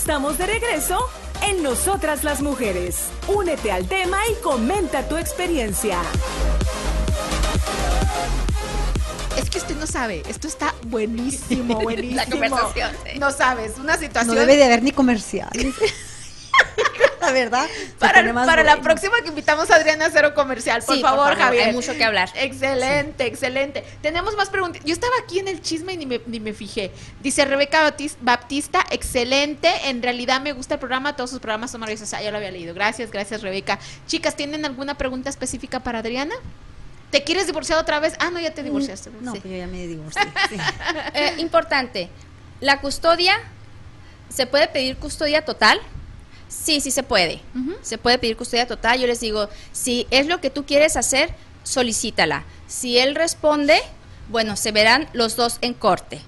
S5: Estamos de regreso en Nosotras las Mujeres. Únete al tema y comenta tu experiencia.
S1: Es que usted no sabe, esto está buenísimo, buenísimo.
S4: La conversación.
S1: No sabes, una situación.
S3: No debe de haber ni comerciales. verdad.
S1: Para, para la próxima que invitamos a Adriana a hacer un comercial, por
S4: Sí, por
S1: favor, Javier.
S4: hay mucho que hablar.
S1: Excelente, excelente. Tenemos más preguntas. Yo estaba aquí en el chisme y ni me, ni me fijé. Dice Rebeca Baptis- Baptista, excelente. En realidad me gusta el programa, todos sus programas son maravillosos. Ah, ya lo había leído. Gracias, gracias, Rebeca. Chicas, ¿tienen alguna pregunta específica para Adriana? ¿Te quieres divorciar otra vez? Ah, no, ya te divorciaste.
S3: No,
S1: Sí.
S3: pues yo ya me divorcié. sí.
S4: Eh, importante, la custodia, ¿se puede pedir custodia total? Sí, sí se puede. Se puede pedir custodia total. Yo les digo, si es lo que tú quieres hacer, solicítala. Si él responde, bueno, se verán los dos en corte.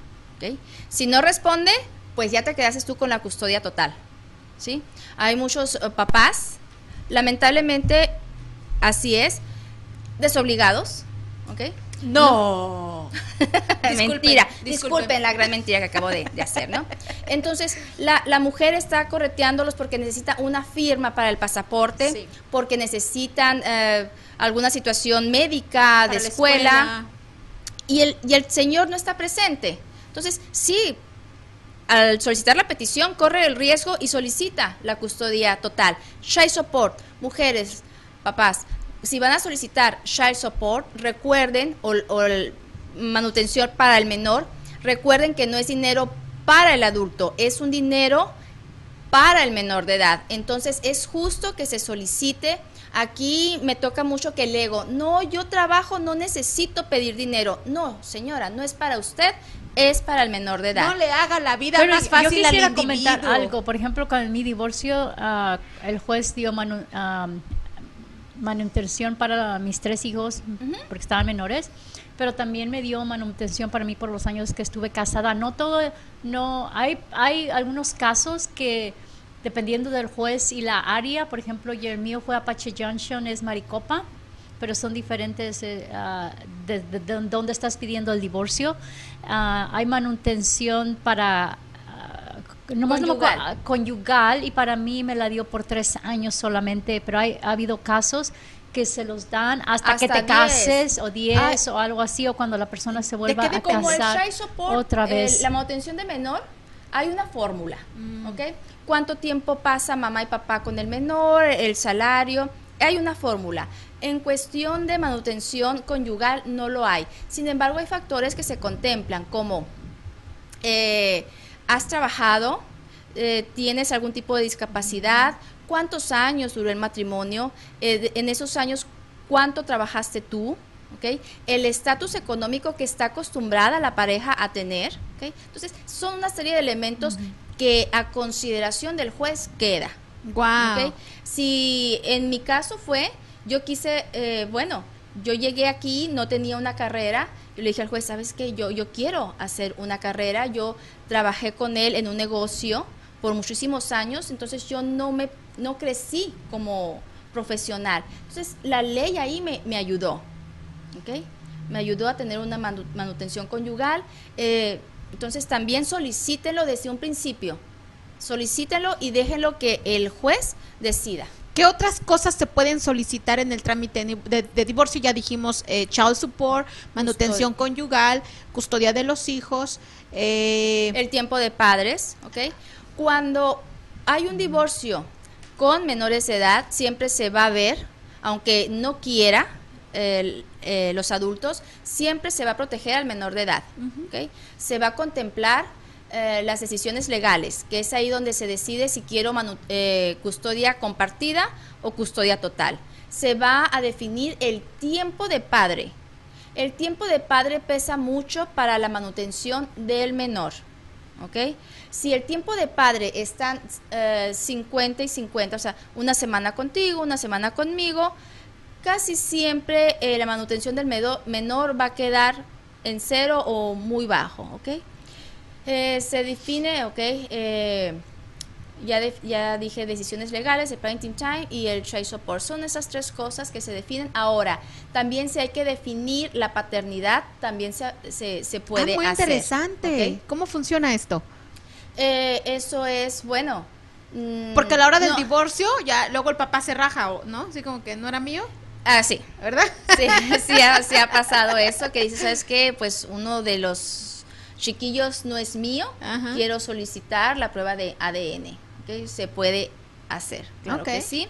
S4: Si no responde, pues ya te quedaste tú con la custodia total. ¿sí? Hay muchos eh, papás, lamentablemente, así es, desobligados.
S1: No.
S4: mentira,
S1: disculpen.
S4: disculpen la gran mentira que acabo de, de hacer, ¿no? Entonces, la, la mujer está correteándolos porque necesita una firma para el pasaporte,
S1: Sí.
S4: porque necesitan eh, alguna situación médica,
S1: Para
S4: de
S1: la
S4: escuela, Y, el, y el señor no está presente. Entonces, sí, al solicitar la petición, corre el riesgo y solicita la custodia total. Child support, mujeres, papás, si van a solicitar child support, recuerden, o, o el manutención para el menor, recuerden que no es dinero para el adulto, es un dinero para el menor de edad. Entonces es justo que se solicite. Aquí me toca mucho que el ego, no, yo trabajo, no necesito pedir dinero. No, señora, no es para usted, es para el menor de edad.
S1: No le haga la vida
S2: Bueno,
S1: más fácil
S2: yo quisiera
S1: al
S2: comentar algo. Por ejemplo, con mi divorcio, ah, el juez dio manu- ah, manutención para mis tres hijos porque estaban menores, pero también me dio manutención para mí por los años que estuve casada. No todo, no hay hay algunos casos que dependiendo del juez y la área, por ejemplo, el mío fue Apache Junction, es Maricopa pero son diferentes eh, ah, de, de- de dónde estás pidiendo el divorcio. Ah, hay manutención para ah, nomás no
S4: Conyugal.
S2: ah, conyugal y para mí me la dio por tres años solamente, pero hay, ha habido casos que se los dan hasta, que te
S4: diez.
S2: cases o 10 o algo así o cuando la persona se vuelva a
S4: como el
S2: casar
S4: child support,
S2: otra
S4: el-
S2: vez.
S4: la manutención de menor, hay una fórmula,
S1: Mm.
S4: ¿ok? ¿Cuánto tiempo pasa mamá y papá con el menor, el salario? Hay una fórmula. En cuestión de manutención conyugal no lo hay. Sin embargo, hay factores que se contemplan como eh, has trabajado, Eh, tienes algún tipo de discapacidad, cuántos años duró el matrimonio, Eh, en esos años cuánto trabajaste tú, ¿ok? el estatus económico que está acostumbrada la pareja a tener. ¿ok? Entonces, son una serie de elementos que a consideración del juez queda.
S1: Guau.
S4: ¿ok? Si en mi caso fue, yo quise, eh, bueno, yo llegué aquí, no tenía una carrera, y le dije al juez, ¿sabes qué? Yo, yo quiero hacer una carrera, yo trabajé con él en un negocio por muchísimos años, entonces yo no me, no crecí como profesional. Entonces, la ley ahí me, me ayudó, ¿ok? Me ayudó a tener una manu- manutención conyugal. eh, entonces, también solicítenlo desde un principio. Solicítenlo y déjenlo que el juez decida.
S1: ¿Qué otras cosas se pueden solicitar en el trámite de, de- de divorcio? Ya dijimos eh, child support, manutención conyugal, custodia de los hijos. eh,
S4: el tiempo de padres, ¿ok? Cuando hay un divorcio con menores de edad, siempre se va a ver, aunque no quiera eh, los adultos, siempre se va a proteger al menor de edad. Se va a contemplar eh, las decisiones legales, que es ahí donde se decide si quiero eh, custodia compartida o custodia total. Se va a definir el tiempo de padre. El tiempo de padre pesa mucho para la manutención del menor. ¿Ok? Si el tiempo de padre está eh, 50 y 50, o sea, una semana contigo, una semana conmigo, casi siempre eh, la manutención del menor va a quedar en cero o muy bajo, ¿ok? Eh, se define, ¿ok? Ya, de- ya dije decisiones legales, el parenting time y el child support. Son esas tres cosas que se definen. Ahora, también si hay que definir la paternidad, también se, se, se puede
S1: ah, muy
S4: hacer.
S1: interesante. ¿Cómo funciona esto?
S4: Eh, eso es, bueno. mm,
S1: Porque a la hora del
S4: no,
S1: divorcio, ya luego el papá se raja, ¿o ¿no? Así como que no era mío,
S4: Ah, sí.
S1: ¿verdad?
S4: Sí, sí, ha, sí ha pasado eso, que dice, ¿sabes qué? Pues uno de los chiquillos no es mío,
S1: Ajá.
S4: quiero solicitar la prueba de ADN. ¿Ok? Se puede hacer, claro
S1: Ok.
S4: que sí.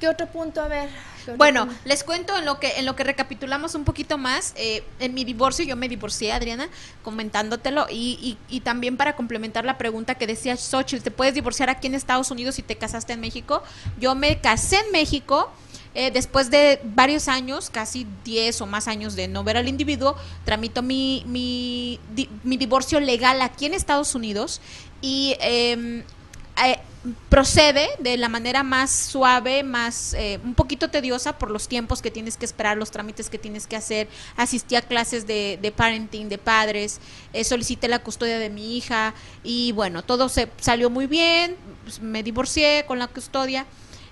S4: ¿Qué otro punto? A ver. ¿qué otro
S1: Bueno,
S4: punto?
S1: les cuento en lo que en lo que recapitulamos un poquito más. eh, en mi divorcio, yo me divorcié, Adriana, comentándotelo. Y, y, y también para complementar la pregunta que decía Xochitl, ¿te puedes divorciar aquí en Estados Unidos si te casaste en México? Yo me casé en México. eh, después de varios años, casi 10 o más años de no ver al individuo, tramito mi, mi, di- mi divorcio legal aquí en Estados Unidos y em, eh, procede de la manera más suave, más eh, un poquito tediosa por los tiempos que tienes que esperar, los trámites que tienes que hacer. Asistí a clases de, de parenting, de padres, eh, solicité la custodia de mi hija y bueno, todo se salió muy bien, pues, me divorcié con la custodia.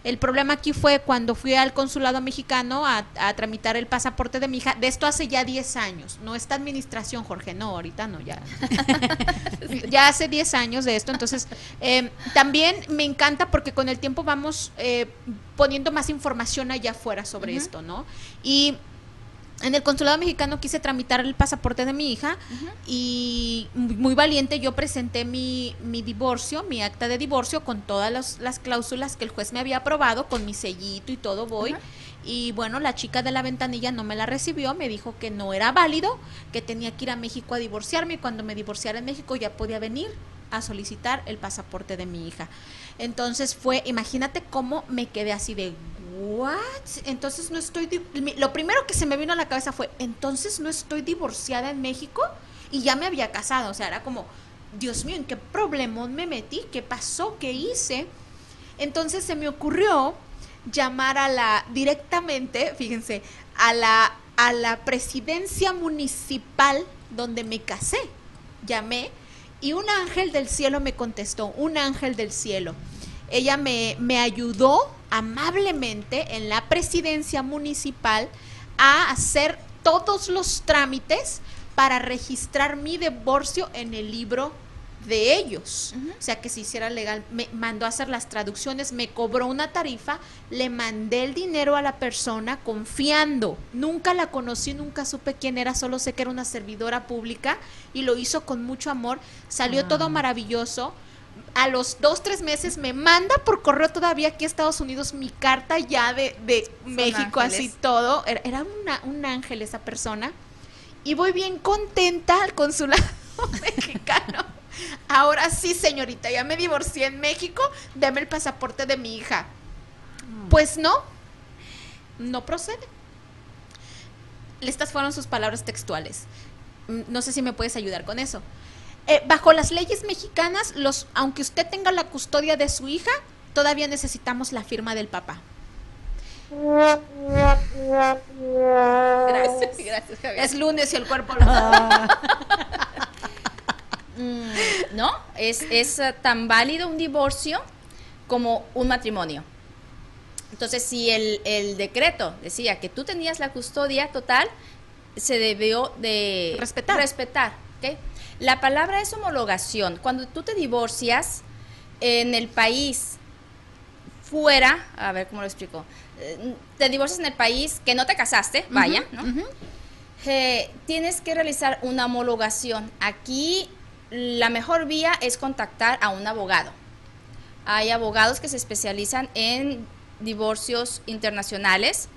S1: El problema aquí fue cuando fui al consulado mexicano a, a tramitar el pasaporte de mi hija. De esto hace ya 10 años. No esta administración, Jorge. No, ahorita no, ya. ya hace 10 años de esto. Entonces, eh, también me encanta porque con el tiempo vamos eh, poniendo más información allá afuera sobre esto, ¿no? Y en el consulado mexicano quise tramitar el pasaporte de mi hija y muy valiente yo presenté mi, mi divorcio, mi acta de divorcio con todas las, las cláusulas que el juez me había aprobado, con mi sellito y todo voy. Y bueno, la chica de la ventanilla no me la recibió, me dijo que no era válido, que tenía que ir a México a divorciarme y cuando me divorciara en México ya podía venir a solicitar el pasaporte de mi hija. Entonces fue, imagínate cómo me quedé así de, ¿what? Entonces no estoy, lo primero que se me vino a la cabeza fue, entonces no estoy divorciada en México y ya me había casado, o sea, era como, Dios mío, ¿en qué problemón me metí? ¿Qué pasó? ¿Qué hice? Entonces se me ocurrió llamar a la directamente, fíjense, a la a la presidencia municipal donde me casé. Llamé y un ángel del cielo me contestó, un ángel del cielo. Ella me, me ayudó amablemente en la presidencia municipal a hacer todos los trámites para registrar mi divorcio en el libro de ellos. O sea, que se hiciera legal. Me mandó a hacer las traducciones, me cobró una tarifa, le mandé el dinero a la persona confiando. Nunca la conocí, nunca supe quién era, solo sé que era una servidora pública y lo hizo con mucho amor. Salió todo maravilloso. A los dos, tres meses me manda por correo todavía aquí a Estados Unidos mi carta ya de, de México, así todo. Era, era una- un ángel esa persona. Y voy bien contenta al consulado mexicano. Ahora sí, señorita, ya me divorcié en México, deme el pasaporte de mi hija. Pues no, no procede. Estas fueron sus palabras textuales. Mm, No sé si me puedes ayudar con eso. Eh, bajo las leyes mexicanas, los, aunque usted tenga la custodia de su hija, todavía necesitamos la firma del papá. Gracias,
S4: gracias, Javier.
S1: Es lunes y el cuerpo lo
S4: Mm, no, es, es eh, tan válido un divorcio como un matrimonio. Entonces, si el, el decreto decía que tú tenías la custodia total, se debió de
S1: Respetar.
S4: respetar ¿ok? La palabra es homologación. Cuando tú te divorcias en el país fuera, a ver cómo lo explico, Eh, te divorcias en el país que no te casaste, vaya, ¿no? Eh, tienes que realizar una homologación. Aquí la mejor vía es contactar a un abogado. Hay abogados que se especializan en divorcios internacionales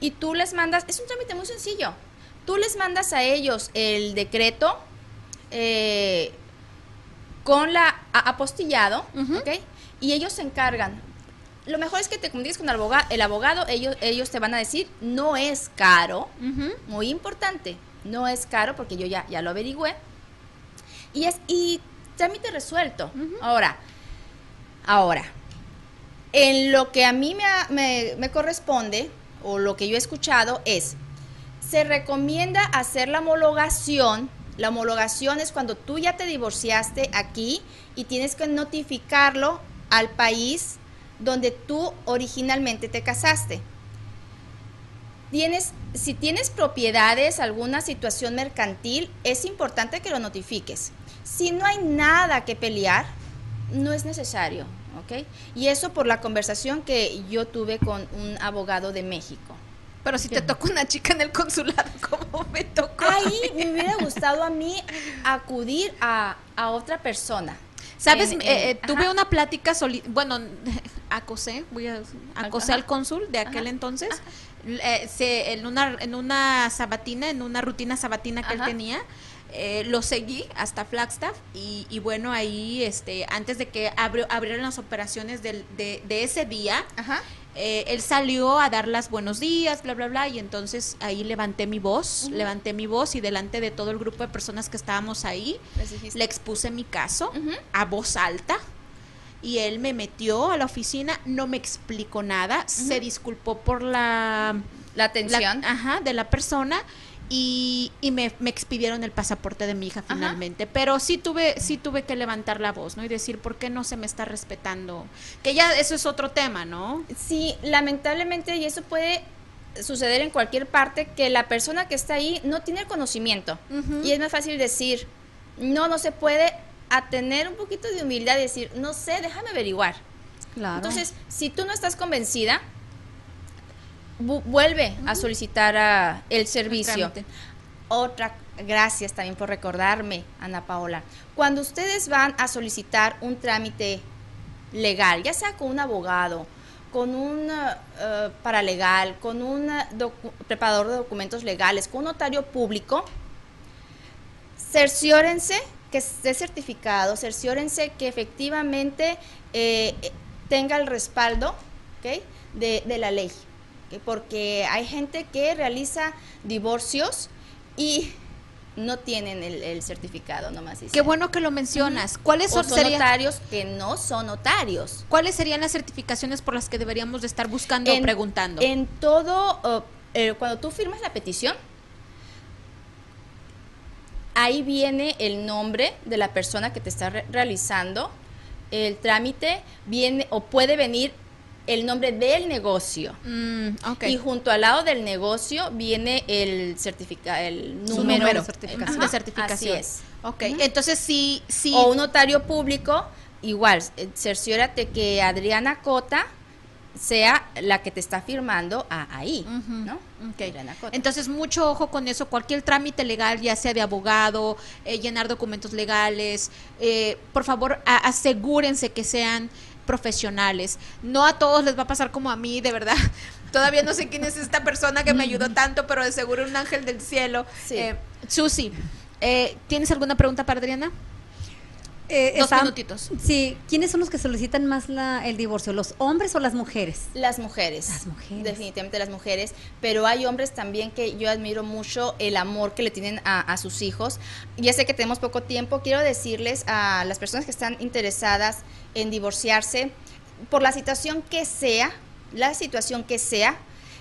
S4: y tú les mandas, es un trámite muy sencillo, tú les mandas a ellos el decreto eh, con la apostillado, ¿ok? Y ellos se encargan. Lo mejor es que te comuniques con el abogado, el abogado ellos, ellos te van a decir, no es caro, muy importante, no es caro porque yo ya, ya lo averigüé. Y es y trámite resuelto. Ahora, ahora, en lo que a mí me, me, me corresponde, o lo que yo he escuchado, es, se recomienda hacer la homologación. La homologación es cuando tú ya te divorciaste aquí y tienes que notificarlo al país donde tú originalmente te casaste. si tienes propiedades, alguna situación mercantil, es importante que lo notifiques. Si no hay nada que pelear, no es necesario, ¿ok? Y eso por la conversación que yo tuve con un abogado de México.
S1: Pero si te tocó una chica en el consulado, ¿cómo me tocó?
S4: Ahí me hubiera gustado a mí acudir a, a otra persona.
S1: ¿Sabes?
S4: En-
S1: Eh,
S4: en-
S1: eh, tuve
S4: ajá.
S1: una plática, soli- bueno, acosé, voy a acosé
S4: Ajá.
S1: al cónsul de aquel entonces, eh, se- en una en una sabatina, en una rutina sabatina que él tenía, eh, lo seguí hasta Flagstaff y, y bueno ahí, este, antes de que abrió, abrieran las operaciones del- de, de ese día,
S4: Ajá.
S1: eh, él salió a dar las buenos días, bla, bla, bla, y entonces ahí levanté mi voz, levanté mi voz y delante de todo el grupo de personas que estábamos ahí, le expuse mi caso a voz alta y él me metió a la oficina, no me explicó nada, se disculpó por la,
S4: La atención.
S1: la- ajá, de la persona y, y me, me expidieron el pasaporte de mi hija finalmente. Pero sí tuve, sí tuve que levantar la voz, ¿no? Y decir, ¿por qué no se me está respetando? Que ya eso es otro tema, ¿no?
S4: Sí, lamentablemente, y eso puede suceder en cualquier parte, que la persona que está ahí no tiene el conocimiento. Y es más fácil decir, no, no se puede, a tener un poquito de humildad y decir, no sé, déjame averiguar.
S3: Claro.
S4: Entonces, si tú no estás convencida, vu- vuelve a solicitar a el servicio. Otra, gracias también por recordarme, Ana Paola. Cuando ustedes van a solicitar un trámite legal, ya sea con un abogado, con un eh, paralegal, con un preparador de documentos legales, con un notario público, cerciórense que esté certificado, cerciórense que efectivamente eh, eh, tenga el respaldo de la ley. Porque hay gente que realiza divorcios y no tienen el, el certificado, nomás.
S1: Qué bueno que lo mencionas. ¿Cuáles
S4: O
S1: son, serían,
S4: notarios que no son notarios.
S1: ¿Cuáles serían las certificaciones por las que deberíamos de estar buscando o
S4: En-
S1: preguntando?
S4: En todo, uh, eh, cuando tú firmas la petición, ahí viene el nombre de la persona que te está re- realizando el trámite, viene o puede venir el nombre del negocio.
S1: Mm.
S4: Y junto al lado del negocio viene el el número,
S1: de certificación.
S4: Así es.
S1: Ok, entonces sí, sí.
S4: O un notario público, igual, eh, cerciórate que Adriana Cota sea la que te está firmando a- ahí,
S1: Ujú,
S4: ¿no?
S1: ok.
S4: Adriana Cota.
S1: Entonces, mucho ojo con eso. Cualquier trámite legal, ya sea de abogado, eh, llenar documentos legales, eh, por favor, asegúrense que sean profesionales. No a todos les va a pasar como a mí, de verdad. Todavía no sé quién es esta persona que me ayudó tanto, pero de seguro un ángel del cielo.
S4: Sí.
S1: Eh, Susi, eh, ¿tienes alguna pregunta para Adriana?
S3: Eh,
S1: Dos
S3: está-
S1: minutitos.
S3: Sí, ¿quiénes son los que solicitan más la, el divorcio? ¿Los hombres o las mujeres?
S4: Las mujeres.
S3: Las mujeres.
S4: Definitivamente las mujeres. Pero hay hombres también que yo admiro mucho el amor que le tienen a, a sus hijos. Ya sé que tenemos poco tiempo. Quiero decirles a las personas que están interesadas en divorciarse, por la situación que sea, la situación que sea,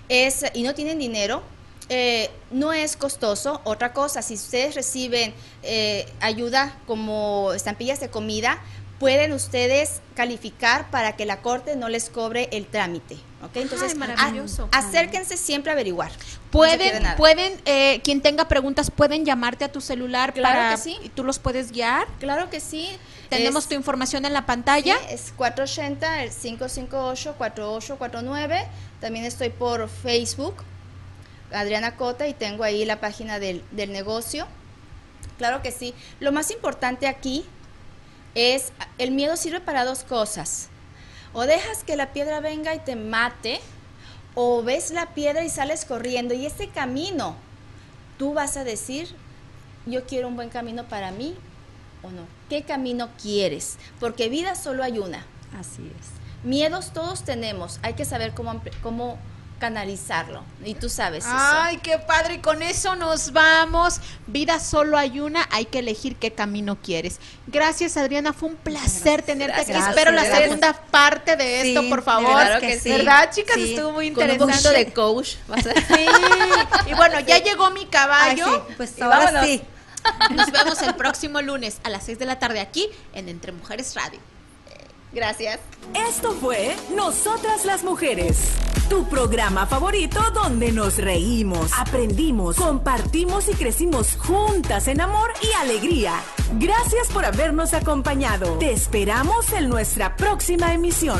S4: es, y no tienen dinero, eh, no es costoso. Otra cosa, si ustedes reciben eh, ayuda como estampillas de comida, pueden ustedes calificar para que la corte no les cobre el trámite. ¿ok? Entonces,
S1: Ay, maravilloso.
S4: a- acérquense siempre a averiguar.
S1: Pueden, pueden, eh, quien tenga preguntas, pueden llamarte a tu celular
S4: Claro
S1: para
S4: que sí.
S1: y tú los puedes guiar.
S4: Claro que sí.
S1: Tenemos
S4: Es-
S1: tu información en la pantalla.
S4: Sí, es 480, el 558-4849. También estoy por Facebook, Adriana Cota, y tengo ahí la página del, del negocio. Claro que sí. Lo más importante aquí es, el miedo sirve para dos cosas. O dejas que la piedra venga y te mate, o ves la piedra y sales corriendo. Y ese camino, tú vas a decir, yo quiero un buen camino para mí o no. ¿Qué camino quieres? Porque vida solo hay una.
S3: Así es.
S4: Miedos todos tenemos, hay que saber cómo, cómo canalizarlo. Y tú sabes eso.
S1: Ay, qué padre. Y con eso nos vamos. Vida solo hay una. Hay que elegir qué camino quieres. Gracias, Adriana. Fue un placer tenerte aquí.
S4: Gracias.
S1: Espero la segunda parte de esto,
S3: Sí,
S1: por favor.
S4: verdad que sí.
S1: ¿Verdad, chicas?
S3: Sí.
S1: Estuvo muy
S4: Con un
S1: interesante.
S4: poquito de coach. vas a-
S1: Sí. Y bueno, ya llegó mi caballo.
S3: Ay, sí, Pues ahora
S4: vámonos.
S3: sí.
S1: Nos vemos el próximo lunes a las 6 de la tarde aquí en Entre Mujeres Radio.
S4: Gracias.
S5: Esto fue Nosotras las Mujeres. Tu programa favorito donde nos reímos, aprendimos, compartimos y crecimos juntas en amor y alegría. Gracias por habernos acompañado. Te esperamos en nuestra próxima emisión.